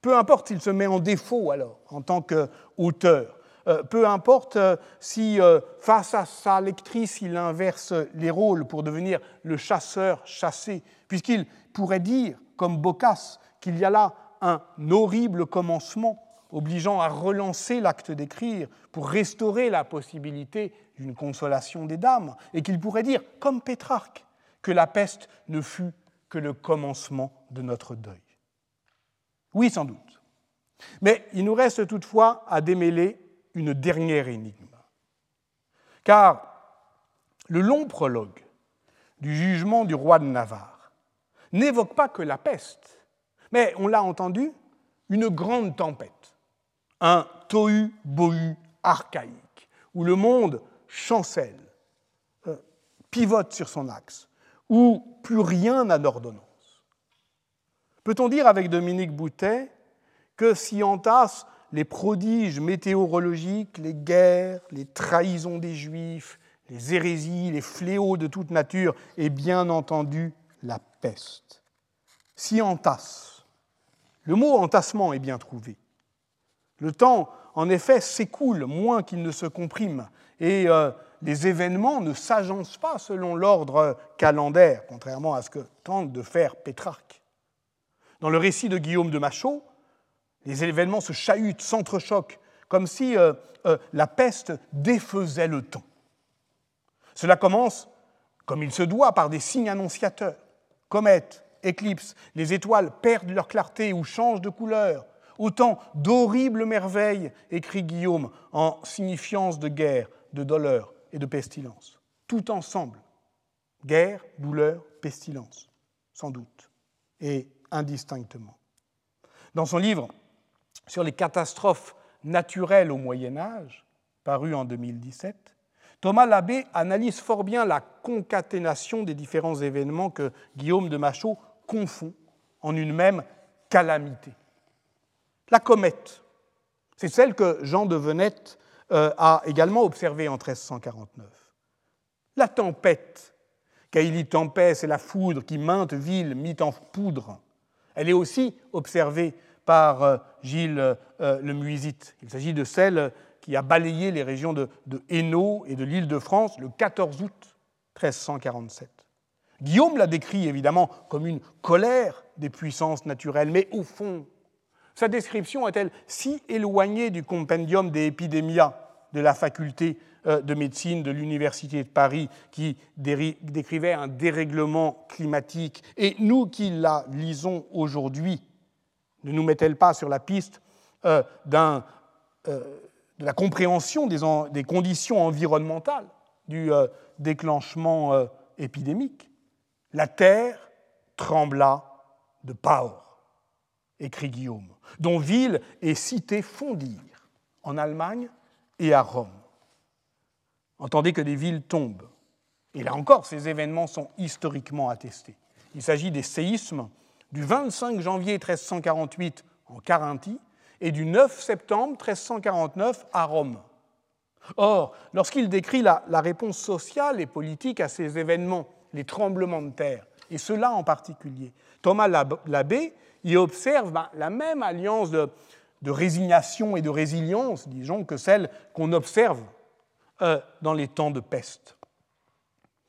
Peu importe s'il se met en défaut alors en tant qu'auteur, euh, peu importe euh, si euh, face à sa lectrice il inverse les rôles pour devenir le chasseur chassé, puisqu'il pourrait dire, comme Boccace, qu'il y a là un horrible commencement obligeant à relancer l'acte d'écrire pour restaurer la possibilité d'une consolation des dames, et qu'il pourrait dire, comme Pétrarque, que la peste ne fut que le commencement de notre deuil. Oui, sans doute. Mais il nous reste toutefois à démêler une dernière énigme. Car le long prologue du jugement du roi de Navarre n'évoque pas que la peste, mais on l'a entendu, une grande tempête, un tohu-bohu archaïque, où le monde chancelle, euh, pivote sur son axe, où plus rien n'a d'ordonnance. Peut-on dire avec Dominique Boutet que si entasse les prodiges météorologiques, les guerres, les trahisons des Juifs, les hérésies, les fléaux de toute nature et bien entendu la peste? Si entasse. Le mot entassement est bien trouvé. Le temps, en effet, s'écoule moins qu'il ne se comprime et euh, les événements ne s'agencent pas selon l'ordre calendaire, contrairement à ce que tente de faire Pétrarque. Dans le récit de Guillaume de Machaut, les événements se chahutent, s'entrechoquent, comme si euh, euh, la peste défaisait le temps. Cela commence, comme il se doit, par des signes annonciateurs. Comètes, éclipses, les étoiles perdent leur clarté ou changent de couleur. Autant d'horribles merveilles, écrit Guillaume, en signifiance de guerre, de douleur et de pestilence. Tout ensemble. Guerre, douleur, pestilence, sans doute, et indistinctement. Dans son livre sur les catastrophes naturelles au Moyen Âge, paru en 2017, Thomas Labbé analyse fort bien la concaténation des différents événements que Guillaume de Machaut confond en une même calamité. La comète, c'est celle que Jean de Venette euh, a également observée en 1349. La tempête, Caïli Tempête, c'est la foudre qui maintes villes mit en poudre. Elle est aussi observée par euh, Gilles euh, le Muisite. Il s'agit de celle qui a balayé les régions de, Hainaut et de l'île de France le 14 août 1347. Guillaume l'a décrit évidemment comme une colère des puissances naturelles, mais au fond, sa description est-elle si éloignée du compendium des épidémias de la faculté euh, de médecine de l'Université de Paris qui décrivait un dérèglement climatique, et nous qui la lisons aujourd'hui, ne nous met-elle pas sur la piste euh, euh, de la compréhension des, conditions environnementales du déclenchement épidémique? La terre trembla de peur, écrit Guillaume, dont ville et cité fondirent en Allemagne et à Rome. Entendez que des villes tombent. Et là encore, ces événements sont historiquement attestés. Il s'agit des séismes du 25 janvier 1348 en Carinthie et du 9 septembre 1349 à Rome. Or, lorsqu'il décrit la, réponse sociale et politique à ces événements, les tremblements de terre, et cela en particulier, Thomas Labbé y observe ben, la même alliance de, résignation et de résilience, disons, que celle qu'on observe euh, dans les temps de peste.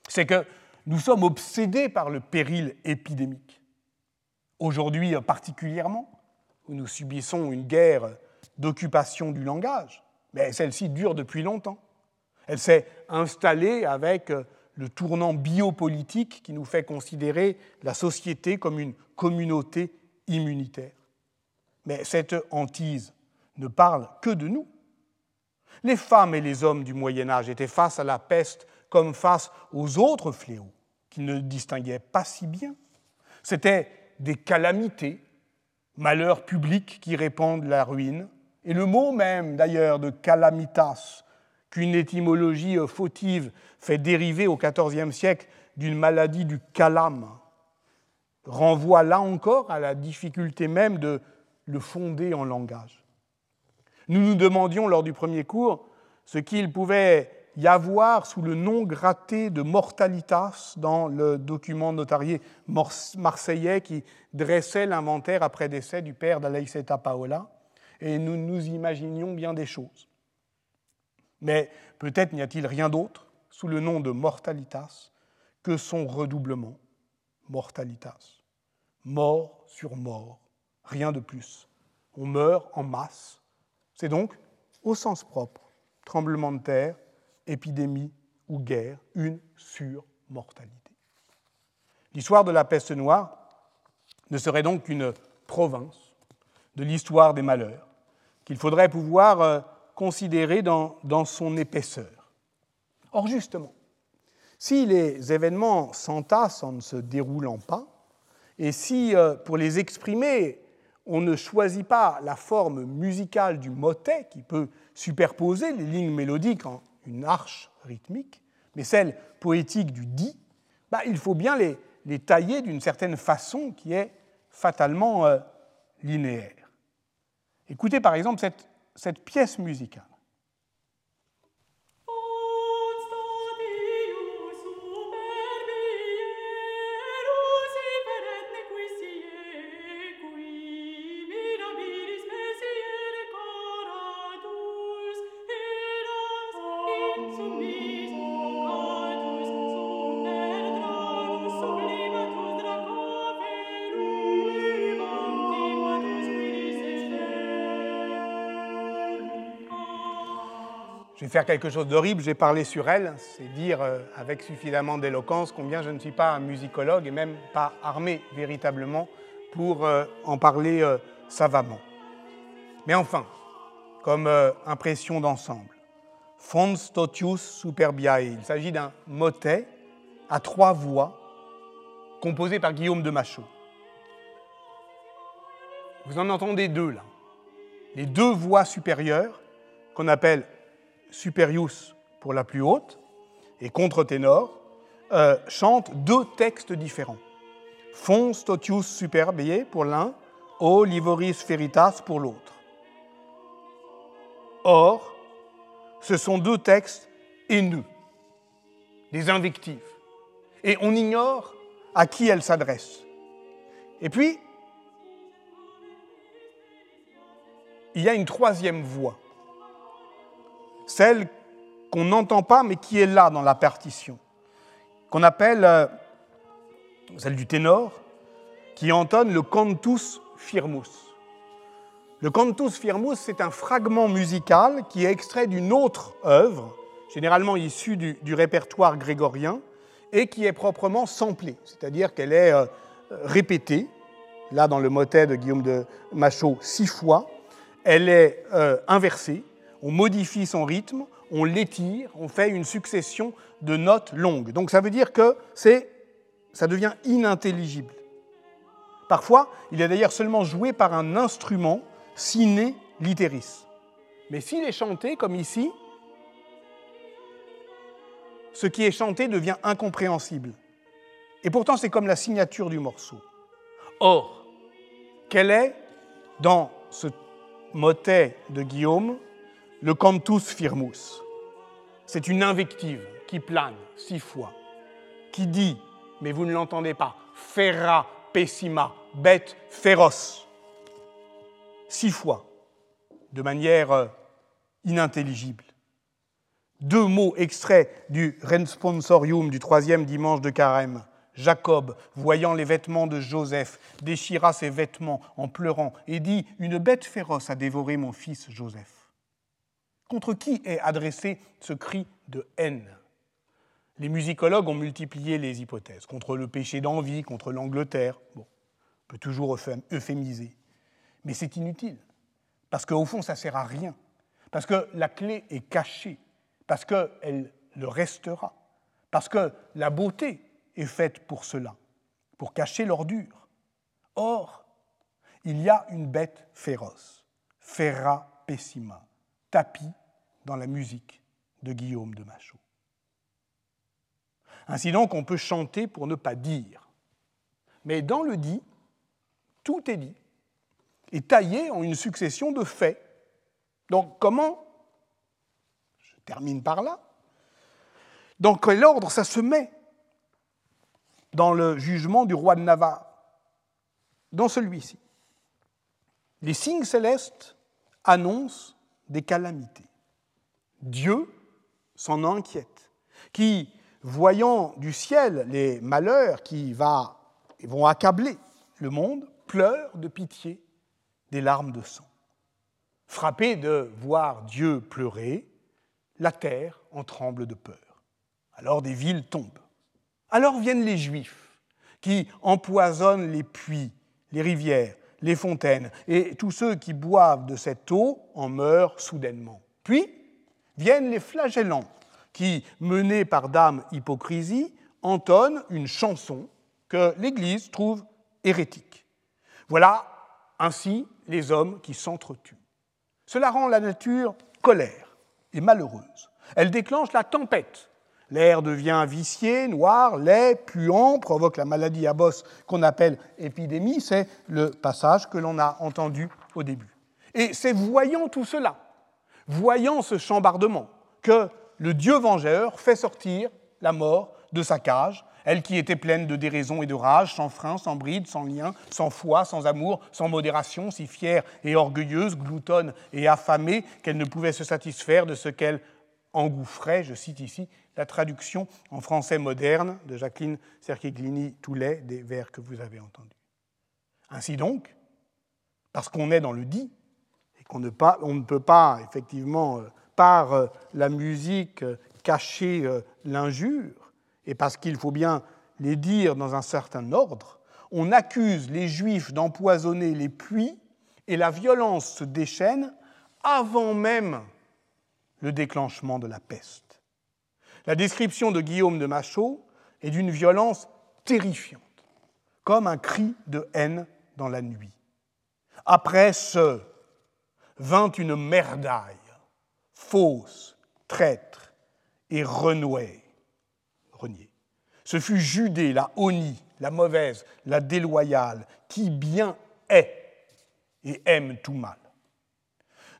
c'est que nous sommes obsédés par le péril épidémique. Aujourd'hui particulièrement, où nous subissons une guerre d'occupation du langage, mais celle-ci dure depuis longtemps. Elle s'est installée avec le tournant biopolitique qui nous fait considérer la société comme une communauté immunitaire. Mais cette hantise ne parle que de nous. Les femmes et les hommes du Moyen Âge étaient face à la peste comme face aux autres fléaux qu'ils ne distinguaient pas si bien. C'étaient des calamités, malheurs publics qui répandent la ruine, et le mot même d'ailleurs de calamitas, qu'une étymologie fautive fait dériver au XIVe siècle d'une maladie du calame, renvoie là encore à la difficulté même de le fonder en langage. Nous nous demandions lors du premier cours ce qu'il pouvait y avoir sous le nom gratté de mortalitas dans le document notarié marseillais qui dressait l'inventaire après décès du père d'Alaïseta Paola, et nous nous imaginions bien des choses. Mais peut-être n'y a-t-il rien d'autre sous le nom de mortalitas que son redoublement, mortalitas. Mort sur mort, rien de plus. On meurt en masse. C'est donc, au sens propre, tremblement de terre, épidémie ou guerre, une surmortalité. L'histoire de la peste noire ne serait donc qu'une province de l'histoire des malheurs qu'il faudrait pouvoir euh, considérer dans, dans son épaisseur. Or, justement, si les événements s'entassent en ne se déroulant pas, et si, euh, pour les exprimer, on ne choisit pas la forme musicale du motet qui peut superposer les lignes mélodiques en une arche rythmique, mais celle poétique du dit, bah, il faut bien les, tailler d'une certaine façon qui est fatalement euh, linéaire. Écoutez par exemple cette pièce musicale. Je vais faire quelque chose d'horrible, j'ai parlé sur elle, c'est dire euh, avec suffisamment d'éloquence combien je ne suis pas un musicologue et même pas armé véritablement pour euh, en parler euh, savamment. Mais enfin, comme impression d'ensemble, Fons totius superbiae, il s'agit d'un motet à trois voix composé par Guillaume de Machaut. Vous en entendez deux là. Les deux voix supérieures qu'on appelle superius pour la plus haute et contre-ténor, euh, chantent deux textes différents. Fons totius superbiae pour l'un, O livoris feritas pour l'autre. Or, ce sont deux textes haineux, des invectives, et on ignore à qui elles s'adressent. Et puis, il y a une troisième voix celle qu'on n'entend pas mais qui est là dans la partition, qu'on appelle euh, celle du ténor, qui entonne le cantus firmus. Le cantus firmus, c'est un fragment musical qui est extrait d'une autre œuvre, généralement issue du, répertoire grégorien, et qui est proprement samplée, c'est-à-dire qu'elle est euh, répétée, là dans le motet de Guillaume de Machaut, six fois, elle est euh, inversée, on modifie son rythme, on l'étire, on fait une succession de notes longues. Donc ça veut dire que ça devient inintelligible. Parfois, il est d'ailleurs seulement joué par un instrument sine literis. Mais s'il est chanté comme ici, ce qui est chanté devient incompréhensible. Et pourtant, c'est comme la signature du morceau. Or, quel est, dans ce motet de Guillaume, le cantus firmus. C'est une invective qui plane six fois, qui dit, mais vous ne l'entendez pas, ferra pessima, bête féroce, six fois, de manière euh, inintelligible. Deux mots extraits du Responsorium du troisième dimanche de Carême. Jacob, voyant les vêtements de Joseph, déchira ses vêtements en pleurant et dit Une bête féroce a dévoré mon fils Joseph. Contre qui est adressé ce cri de haine? Les musicologues ont multiplié les hypothèses. Contre le péché d'envie, contre l'Angleterre. Bon, on peut toujours euphémiser. Mais c'est inutile. Parce qu'au fond, ça ne sert à rien. Parce que la clé est cachée. Parce qu'elle le restera. Parce que la beauté est faite pour cela, pour cacher l'ordure. Or, il y a une bête féroce, Ferra pessima, tapis dans la musique de Guillaume de Machaut. Ainsi donc, on peut chanter pour ne pas dire. Mais dans le dit, tout est dit, et taillé en une succession de faits. Donc comment Je termine par là. Dans quel ordre ça se met dans le jugement du roi de Navarre? Dans celui-ci. Les signes célestes annoncent des calamités. Dieu s'en inquiète, qui, voyant du ciel les malheurs qui vont accabler le monde, pleure de pitié des larmes de sang. Frappé de voir Dieu pleurer, la terre en tremble de peur. Alors des villes tombent. Alors viennent les Juifs, qui empoisonnent les puits, les rivières, les fontaines, et tous ceux qui boivent de cette eau en meurent soudainement. Puis viennent les flagellants, qui, menés par Dame Hypocrisie, entonnent une chanson que l'Église trouve hérétique. Voilà ainsi les hommes qui s'entretuent. Cela rend la nature colère et malheureuse. Elle déclenche la tempête. L'air devient vicié, noir, laid, puant, provoque la maladie à bosse qu'on appelle épidémie. C'est le passage que l'on a entendu au début. Et c'est voyant tout cela, voyant ce chambardement, que le Dieu vengeur fait sortir la mort de sa cage elle qui était pleine de déraison et de rage, sans frein, sans bride, sans lien, sans foi, sans amour, sans modération, si fière et orgueilleuse, gloutonne et affamée qu'elle ne pouvait se satisfaire de ce qu'elle engouffrait, je cite ici la traduction en français moderne de Jacqueline Cerchiglini-Toulet des vers que vous avez entendus. Ainsi donc, parce qu'on est dans le dit, qu'on ne, peut pas, effectivement, euh, par euh, la musique, euh, cacher l'injure, et parce qu'il faut bien les dire dans un certain ordre, on accuse les Juifs d'empoisonner les puits et la violence se déchaîne avant même le déclenchement de la peste. La description de Guillaume de Machaut est d'une violence terrifiante, comme un cri de haine dans la nuit. Après ce, vint une merdaille, fausse, traître et renouée. Ce fut Judée, la honie, la mauvaise, la déloyale, qui bien est et aime tout mal.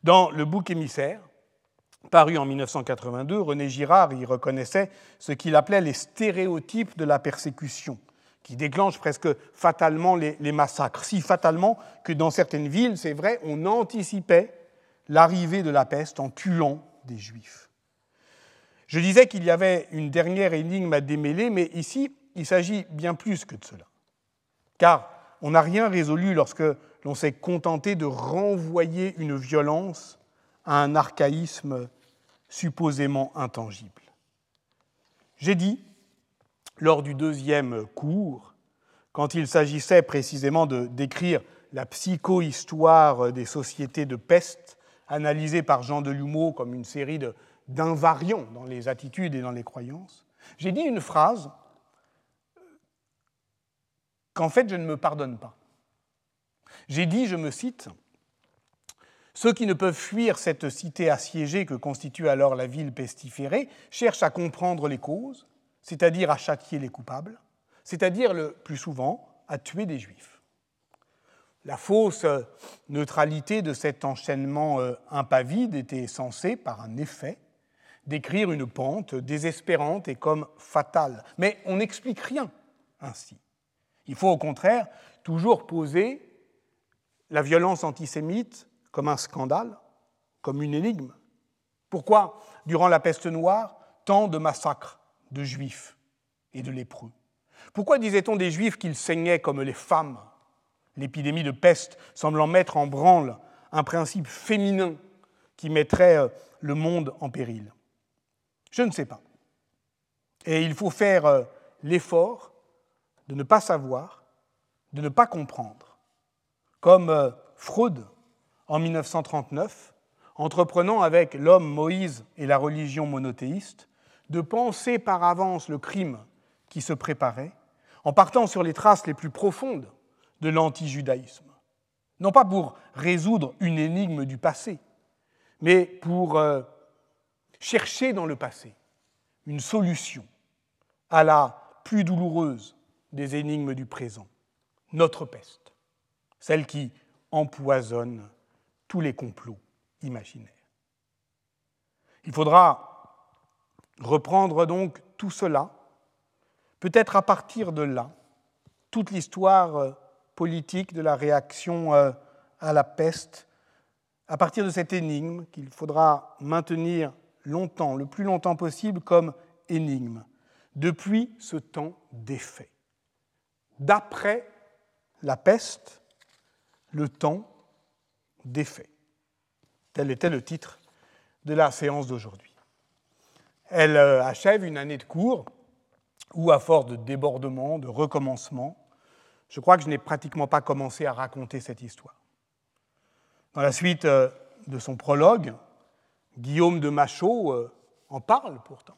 Dans le bouc émissaire, paru en 1982, René Girard y reconnaissait ce qu'il appelait les stéréotypes de la persécution, qui déclenchent presque fatalement les, les massacres, si fatalement que dans certaines villes, c'est vrai, on anticipait l'arrivée de la peste en tuant des juifs. Je disais qu'il y avait une dernière énigme à démêler, mais ici, il s'agit bien plus que de cela. Car on n'a rien résolu lorsque l'on s'est contenté de renvoyer une violence à un archaïsme supposément intangible. J'ai dit, lors du deuxième cours, quand il s'agissait précisément de décrire la psychohistoire des sociétés de peste, analysée par Jean Delumeau comme une série d'invariants dans les attitudes et dans les croyances, j'ai dit une phrase qu'en fait je ne me pardonne pas. J'ai dit, je me cite, Ceux qui ne peuvent fuir cette cité assiégée que constitue alors la ville pestiférée cherchent à comprendre les causes, c'est-à-dire à châtier les coupables, c'est-à-dire le plus souvent à tuer des juifs. La fausse neutralité de cet enchaînement euh, impavide était censée, par un effet, d'écrire une pente désespérante et comme fatale. Mais on n'explique rien ainsi. Il faut au contraire toujours poser la violence antisémite comme un scandale, comme une énigme, Pourquoi, durant la peste noire, tant de massacres de juifs et de lépreux Pourquoi disait-on des juifs qu'ils saignaient comme les femmes? L'épidémie de peste semblant mettre en branle un principe féminin qui mettrait euh, le monde en péril. Je ne sais pas. Et il faut faire euh, l'effort de ne pas savoir, de ne pas comprendre, comme euh, Freud en 1939, entreprenant avec l'homme Moïse et la religion monothéiste de penser par avance le crime qui se préparait, en partant sur les traces les plus profondes de l'antijudaïsme. Non pas pour résoudre une énigme du passé, mais pour euh, chercher dans le passé une solution à la plus douloureuse des énigmes du présent, notre peste, celle qui empoisonne tous les complots imaginaires. Il faudra reprendre donc tout cela, peut-être à partir de là, toute l'histoire euh, politique de la réaction euh, à la peste, à partir de cette énigme qu'il faudra maintenir longtemps, le plus longtemps possible, comme énigme, depuis ce temps défait. D'après la peste, le temps défait. Tel était le titre de la séance d'aujourd'hui. Elle euh, achève une année de cours où, à force de débordements, de recommencements, je crois que je n'ai pratiquement pas commencé à raconter cette histoire. Dans la suite euh, de son prologue, Guillaume de Machaut euh, en parle pourtant.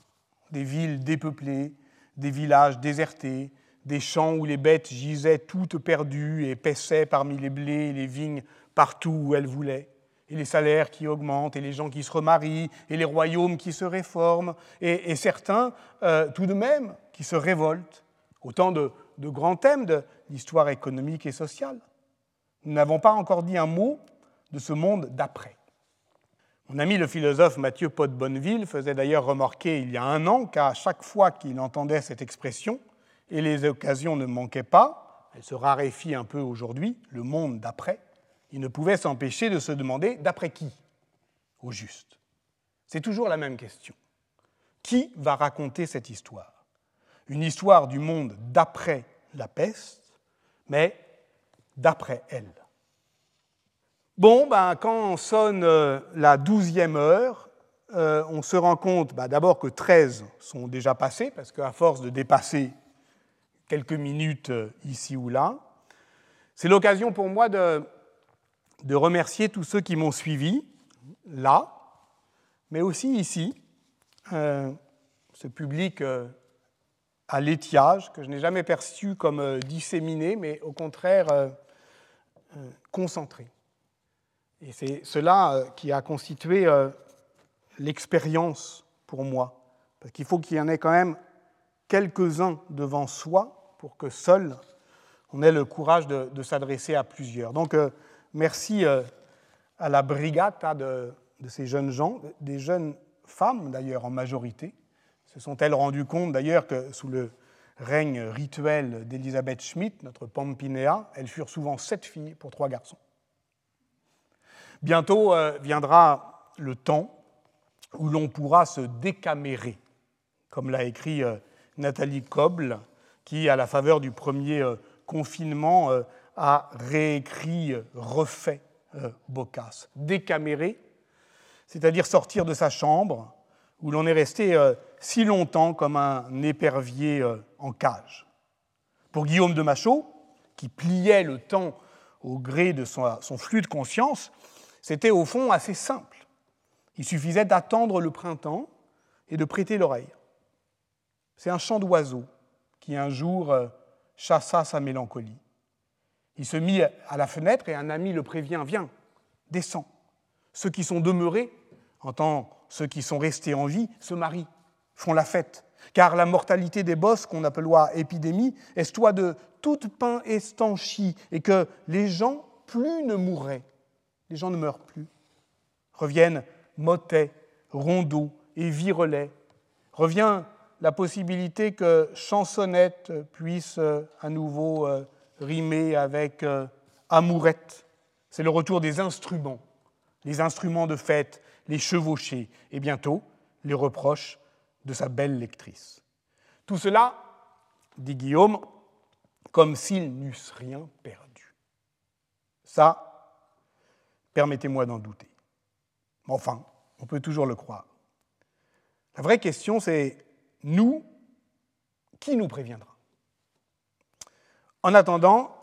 Des villes dépeuplées, des villages désertés, des champs où les bêtes gisaient toutes perdues et paissaient parmi les blés et les vignes partout où elles voulaient, et les salaires qui augmentent, et les gens qui se remarient, et les royaumes qui se réforment, et, certains, euh, tout de même, qui se révoltent. Autant de, grands thèmes de l'histoire économique et sociale. Nous n'avons pas encore dit un mot de ce monde d'après. Mon ami le philosophe Mathieu Pot Bonneville faisait d'ailleurs remarquer il y a un an qu'à chaque fois qu'il entendait cette expression, et les occasions ne manquaient pas, elle se raréfie un peu aujourd'hui, le monde d'après, il ne pouvait s'empêcher de se demander d'après qui, au juste. C'est toujours la même question. Qui va raconter cette histoire? Une histoire du monde d'après la peste, mais d'après elle. Bon, ben, quand sonne euh, la douzième heure, euh, on se rend compte bah, d'abord que 13 sont déjà passés, parce qu'à force de dépasser quelques minutes euh, ici ou là, c'est l'occasion pour moi de, de, remercier tous ceux qui m'ont suivi, là, mais aussi ici, ce public à l'étiage, que je n'ai jamais perçu comme disséminé, mais au contraire concentré. Et c'est cela euh, qui a constitué euh, l'expérience pour moi. Parce qu'il faut qu'il y en ait quand même quelques-uns devant soi pour que seul on ait le courage de, s'adresser à plusieurs. Donc euh, merci à la brigade de, ces jeunes gens, des jeunes femmes d'ailleurs en majorité. Se sont-elles rendues compte d'ailleurs que sous le règne rituel d'Elisabeth Schmidt, notre Pampinéa, elles furent souvent sept filles pour trois garçons. Bientôt euh, viendra le temps où l'on pourra se décamérer, comme l'a écrit euh, Nathalie Koble, qui, à la faveur du premier euh, confinement, a réécrit, refait Boccace. Décamérer, c'est-à-dire sortir de sa chambre, où l'on est resté si longtemps comme un épervier en cage. Pour Guillaume de Machaut, qui pliait le temps au gré de son flux de conscience, c'était au fond assez simple. Il suffisait d'attendre le printemps et de prêter l'oreille. C'est un chant d'oiseau qui un jour euh, chassa sa mélancolie. Il se mit à la fenêtre et un ami le prévient Viens, descends. Ceux qui sont demeurés, en ceux qui sont restés en vie, se marient, font la fête. Car la mortalité des bosses, qu'on appelloit épidémie, est toi de toute pain estanchie, et que les gens plus ne mourraient les gens ne meurent plus. Reviennent motet, rondeau et virelet. Revient la possibilité que chansonnette puisse euh, à nouveau rimer avec euh, amourette. C'est le retour des instruments, les instruments de fête, les chevauchés et bientôt les reproches de sa belle lectrice. Tout cela, dit Guillaume, comme s'ils n'eussent rien perdu. Ça, permettez-moi d'en douter. Enfin, on peut toujours le croire. La vraie question, c'est nous, qui nous préviendra? En attendant,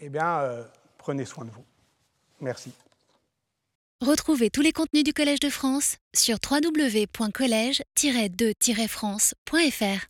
eh bien, euh, prenez soin de vous. Merci. Retrouvez tous les contenus du Collège de France sur www.colège-2-france.fr.